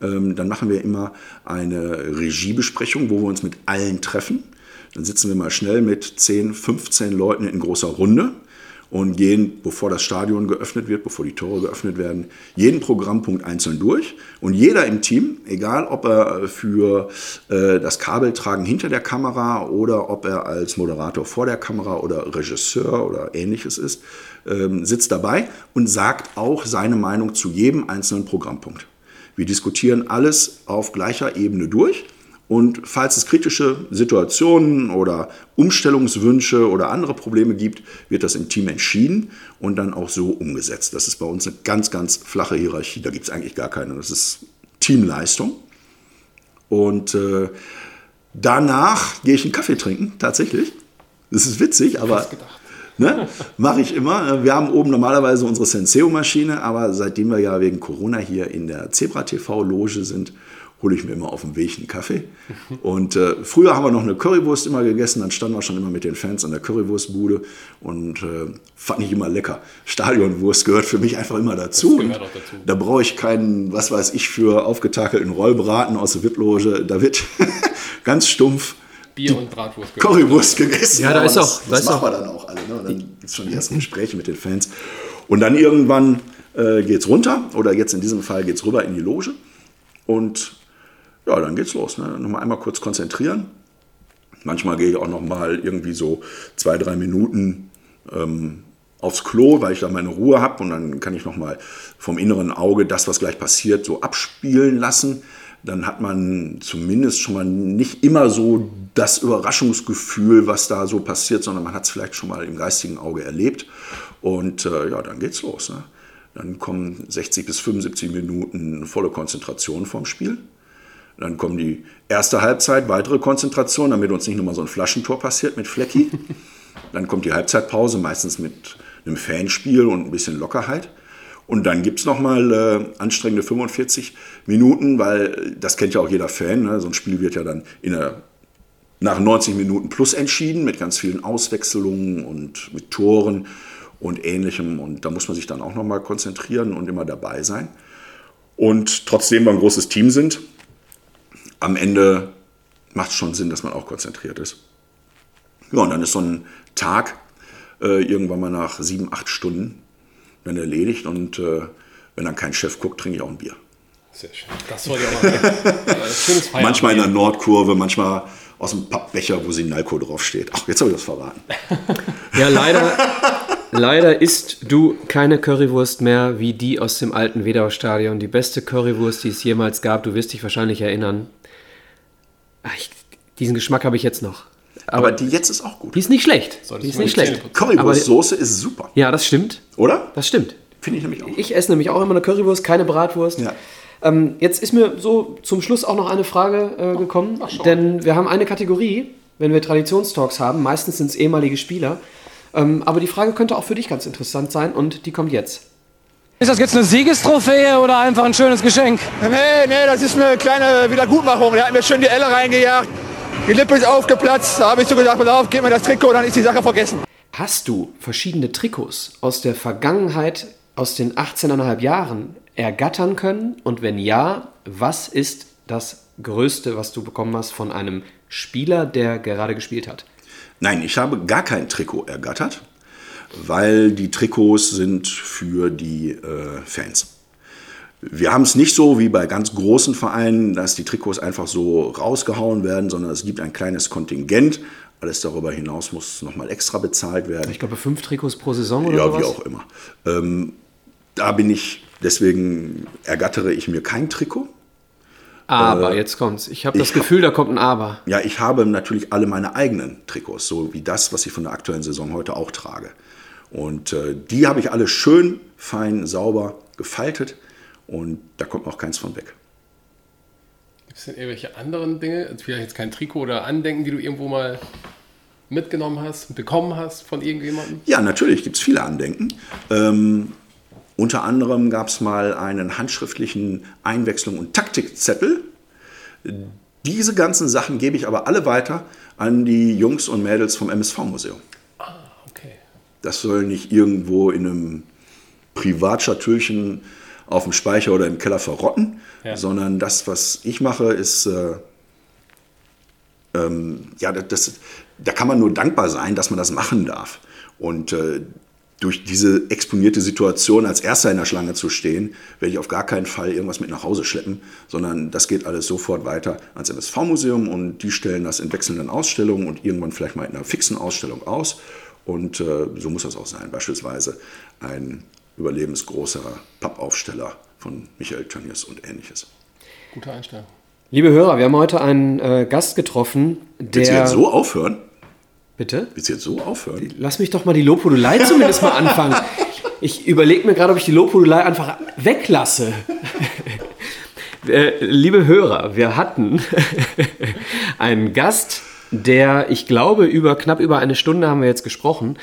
Ähm, dann machen wir immer eine Regiebesprechung, wo wir uns mit allen treffen. Dann sitzen wir mal schnell mit 10, 15 Leuten in großer Runde und gehen, bevor das Stadion geöffnet wird, bevor die Tore geöffnet werden, jeden Programmpunkt einzeln durch. Und jeder im Team, egal ob er für äh, das Kabeltragen hinter der Kamera oder ob er als Moderator vor der Kamera oder Regisseur oder ähnliches ist, äh, sitzt dabei und sagt auch seine Meinung zu jedem einzelnen Programmpunkt. Wir diskutieren alles auf gleicher Ebene durch und falls es kritische Situationen oder Umstellungswünsche oder andere Probleme gibt, wird das im Team entschieden und dann auch so umgesetzt. Das ist bei uns eine ganz, ganz flache Hierarchie. Da gibt es eigentlich gar keine. Das ist Teamleistung. Und äh, danach gehe ich einen Kaffee trinken, tatsächlich. Das ist witzig, aber ne, mache ich immer. Wir haben oben normalerweise unsere Senseo-Maschine, aber seitdem wir ja wegen Corona hier in der Zebra TV-Loge sind, hole ich mir immer auf dem Weg einen Kaffee. Und äh, früher haben wir noch eine Currywurst immer gegessen, dann standen wir schon immer mit den Fans an der Currywurstbude und äh, fand ich immer lecker. Stadionwurst gehört für mich einfach immer dazu. dazu. Da brauche ich keinen, was weiß ich, für aufgetakelten Rollbraten aus der VIP-Loge. Da wird [laughs] ganz stumpf Bier und Bratwurst Currywurst gegessen. Ja, da ist auch. Das, das machen wir dann auch alle. Ne? Dann gibt es schon die ersten Gespräche mit den Fans. Und dann irgendwann äh, geht es runter, oder jetzt in diesem Fall geht es rüber in die Loge. Und ja, dann geht's los. Ne? Nochmal einmal kurz konzentrieren. Manchmal gehe ich auch noch mal irgendwie so zwei, drei Minuten ähm, aufs Klo, weil ich da meine Ruhe habe und dann kann ich noch mal vom inneren Auge das, was gleich passiert, so abspielen lassen. Dann hat man zumindest schon mal nicht immer so das Überraschungsgefühl, was da so passiert, sondern man hat es vielleicht schon mal im geistigen Auge erlebt. Und äh, ja, dann geht's los. Ne? Dann kommen 60 bis 75 Minuten volle Konzentration vom Spiel. Dann kommt die erste Halbzeit, weitere Konzentration, damit uns nicht nochmal so ein Flaschentor passiert mit Flecki. [laughs] Dann kommt die Halbzeitpause, meistens mit einem Fanspiel und ein bisschen Lockerheit. Und dann gibt es nochmal äh, anstrengende 45 Minuten, weil das kennt ja auch jeder Fan. Ne? So ein Spiel wird ja dann der, nach 90 Minuten plus entschieden, mit ganz vielen Auswechslungen und mit Toren und ähnlichem. Und da muss man sich dann auch nochmal konzentrieren und immer dabei sein. Und trotzdem wir ein großes Team sind, am Ende macht es schon Sinn, dass man auch konzentriert ist. Ja, und dann ist so ein Tag äh, irgendwann mal nach sieben, acht Stunden dann erledigt und äh, wenn dann kein Chef guckt, trinke ich auch ein Bier. Sehr schön. Das wollte ich auch mal. manchmal in der Nordkurve, manchmal aus dem Pappbecher, wo Sinalco draufsteht. Ach, jetzt habe ich das verraten. ja, leider, leider isst du keine Currywurst mehr wie die aus dem alten Wedau-Stadion. Die beste Currywurst, die es jemals gab. Du wirst dich wahrscheinlich erinnern. Ach, ich, diesen Geschmack habe ich jetzt noch. Aber, aber, die jetzt ist auch gut. Die ist nicht schlecht. die ist nicht schlecht. Currywurstsoße ist super. Ja, das stimmt. Oder? Das stimmt. Finde ich nämlich auch. Ich esse nämlich auch immer eine Currywurst, keine Bratwurst. Ja. Ähm, jetzt ist mir so zum Schluss auch noch eine Frage äh, gekommen, Ach, denn wir haben eine Kategorie, wenn wir Traditionstalks haben, meistens sind es ehemalige Spieler. Ähm, aber die Frage könnte auch für dich ganz interessant sein und die kommt jetzt. Ist das jetzt eine Siegestrophäe oder einfach ein schönes Geschenk? Nee, nee, das ist eine kleine Wiedergutmachung. Der hat mir schön die Elle reingejagt. Die Lippe ist aufgeplatzt. Da habe ich so gesagt, pass auf, gib mir das Trikot, dann ist die Sache vergessen. Hast du verschiedene Trikots aus der Vergangenheit, aus den 18,5 Jahren ergattern können? Und wenn ja, was ist das Größte, was du bekommen hast von einem Spieler, der gerade gespielt hat? Nein, ich habe gar kein Trikot ergattert weil die Trikots sind für die äh, Fans. Wir haben es nicht so wie bei ganz großen Vereinen, dass die Trikots einfach so rausgehauen werden, sondern es gibt ein kleines Kontingent. Alles darüber hinaus muss nochmal extra bezahlt werden. Ich glaube, fünf Trikots pro Saison oder Ja, sowas? wie auch immer. Ähm, da bin ich, deswegen ergattere ich mir kein Trikot. Aber, äh, jetzt kommt's. Ich habe das Gefühl, da kommt ein Aber. Ja, ich habe natürlich alle meine eigenen Trikots, so wie das, was ich von der aktuellen Saison heute auch trage. Und äh, die habe ich alle schön, fein, sauber gefaltet und da kommt auch keins von weg. Gibt es denn irgendwelche anderen Dinge, also vielleicht jetzt kein Trikot oder Andenken, die du irgendwo mal mitgenommen hast, bekommen hast von irgendjemandem? Ja, natürlich gibt es viele Andenken. Ähm, unter anderem gab es mal einen handschriftlichen Einwechslung- und Taktikzettel. Diese ganzen Sachen gebe ich aber alle weiter an die Jungs und Mädels vom MSV-Museum. Das soll nicht irgendwo in einem Privatschatürchen auf dem Speicher oder im Keller verrotten, ja. sondern das, was ich mache, ist, äh, ähm, ja, das, da kann man nur dankbar sein, dass man das machen darf. Und äh, durch diese exponierte Situation als Erster in der Schlange zu stehen, werde ich auf gar keinen Fall irgendwas mit nach Hause schleppen, sondern das geht alles sofort weiter ans MSV-Museum und die stellen das in wechselnden Ausstellungen und irgendwann vielleicht mal in einer fixen Ausstellung aus. Und äh, so muss das auch sein. Beispielsweise ein überlebensgroßer Pappaufsteller von Michael Tönnies und ähnliches. Guter Einstellung. Liebe Hörer, wir haben heute einen äh, Gast getroffen, der. Willst du jetzt so aufhören? Bitte? Willst du jetzt so aufhören? Lass mich doch mal die Lobhudelei zumindest mal anfangen. Ich überlege mir gerade, ob ich die Lobhudelei einfach weglasse. [laughs] äh, liebe Hörer, wir hatten [laughs] einen Gast, der, ich glaube, über knapp über eine Stunde haben wir jetzt gesprochen,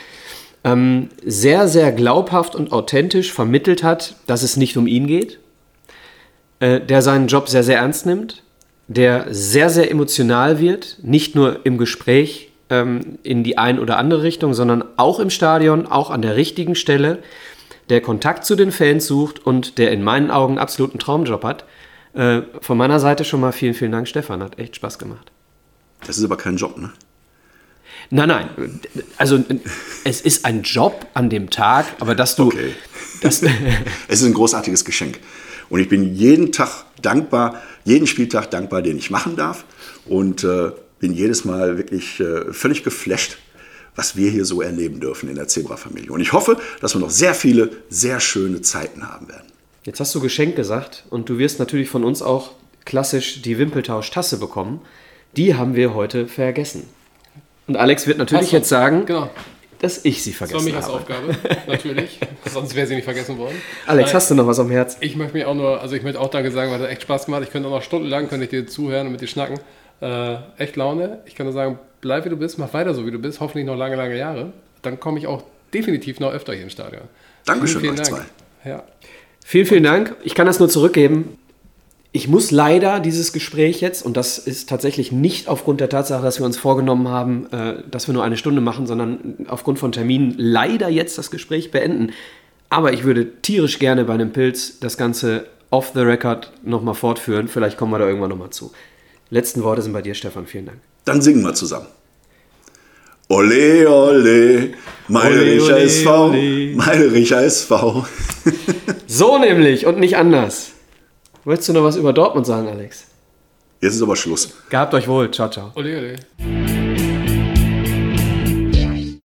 ähm, sehr, sehr glaubhaft und authentisch vermittelt hat, dass es nicht um ihn geht, äh, der seinen Job sehr, sehr ernst nimmt, der sehr, sehr emotional wird, nicht nur im Gespräch ähm, in die ein oder andere Richtung, sondern auch im Stadion, auch an der richtigen Stelle, der Kontakt zu den Fans sucht und der in meinen Augen absoluten Traumjob hat. Äh, von meiner Seite schon mal vielen, vielen Dank, Stefan. Hat echt Spaß gemacht. Das ist aber kein Job, ne? Nein, nein. Also es ist ein Job an dem Tag, aber dass du. Okay. Das [laughs] es ist ein großartiges Geschenk. Und ich bin jeden Tag dankbar, jeden Spieltag dankbar, den ich machen darf. Und äh, bin jedes Mal wirklich äh, völlig geflasht, was wir hier so erleben dürfen in der Zebra-Familie. Und ich hoffe, dass wir noch sehr viele, sehr schöne Zeiten haben werden. Jetzt hast du Geschenk gesagt und du wirst natürlich von uns auch klassisch die Wimpeltausch-Tasse bekommen die haben wir heute vergessen. Und Alex wird natürlich jetzt sagen, genau. dass ich sie vergessen habe. Das war mich als Aufgabe, [laughs] natürlich. Sonst wäre sie nicht vergessen worden. Alex, Nein, hast du noch was am Herz? Ich möchte mir auch nur, also ich möchte auch danke sagen, weil es echt Spaß gemacht. Ich könnte auch noch stundenlang könnte ich dir zuhören und mit dir schnacken. Äh, echt Laune. Ich kann nur sagen, bleib wie du bist, mach weiter so wie du bist, hoffentlich noch lange, lange Jahre. Dann komme ich auch definitiv noch öfter hier ins Stadion. Dankeschön, vielen, vielen Dank. Ja. Vielen, vielen Dank. Ich kann das nur zurückgeben ich muss leider dieses Gespräch jetzt, und das ist tatsächlich nicht aufgrund der Tatsache, dass wir uns vorgenommen haben, äh, dass wir nur eine Stunde machen, sondern aufgrund von Terminen leider jetzt das Gespräch beenden. Aber ich würde tierisch gerne bei einem Pilz das Ganze off the record nochmal fortführen. Vielleicht kommen wir da irgendwann nochmal zu. Letzten Worte sind bei dir, Stefan. Vielen Dank. Dann singen wir zusammen. Ole, ole, Meidericher SV, Meidericher SV. so nämlich und nicht anders. Wolltest du noch was über Dortmund sagen, Alex? Jetzt ist aber Schluss. Gehabt euch wohl. Ciao, ciao. Ole, ole.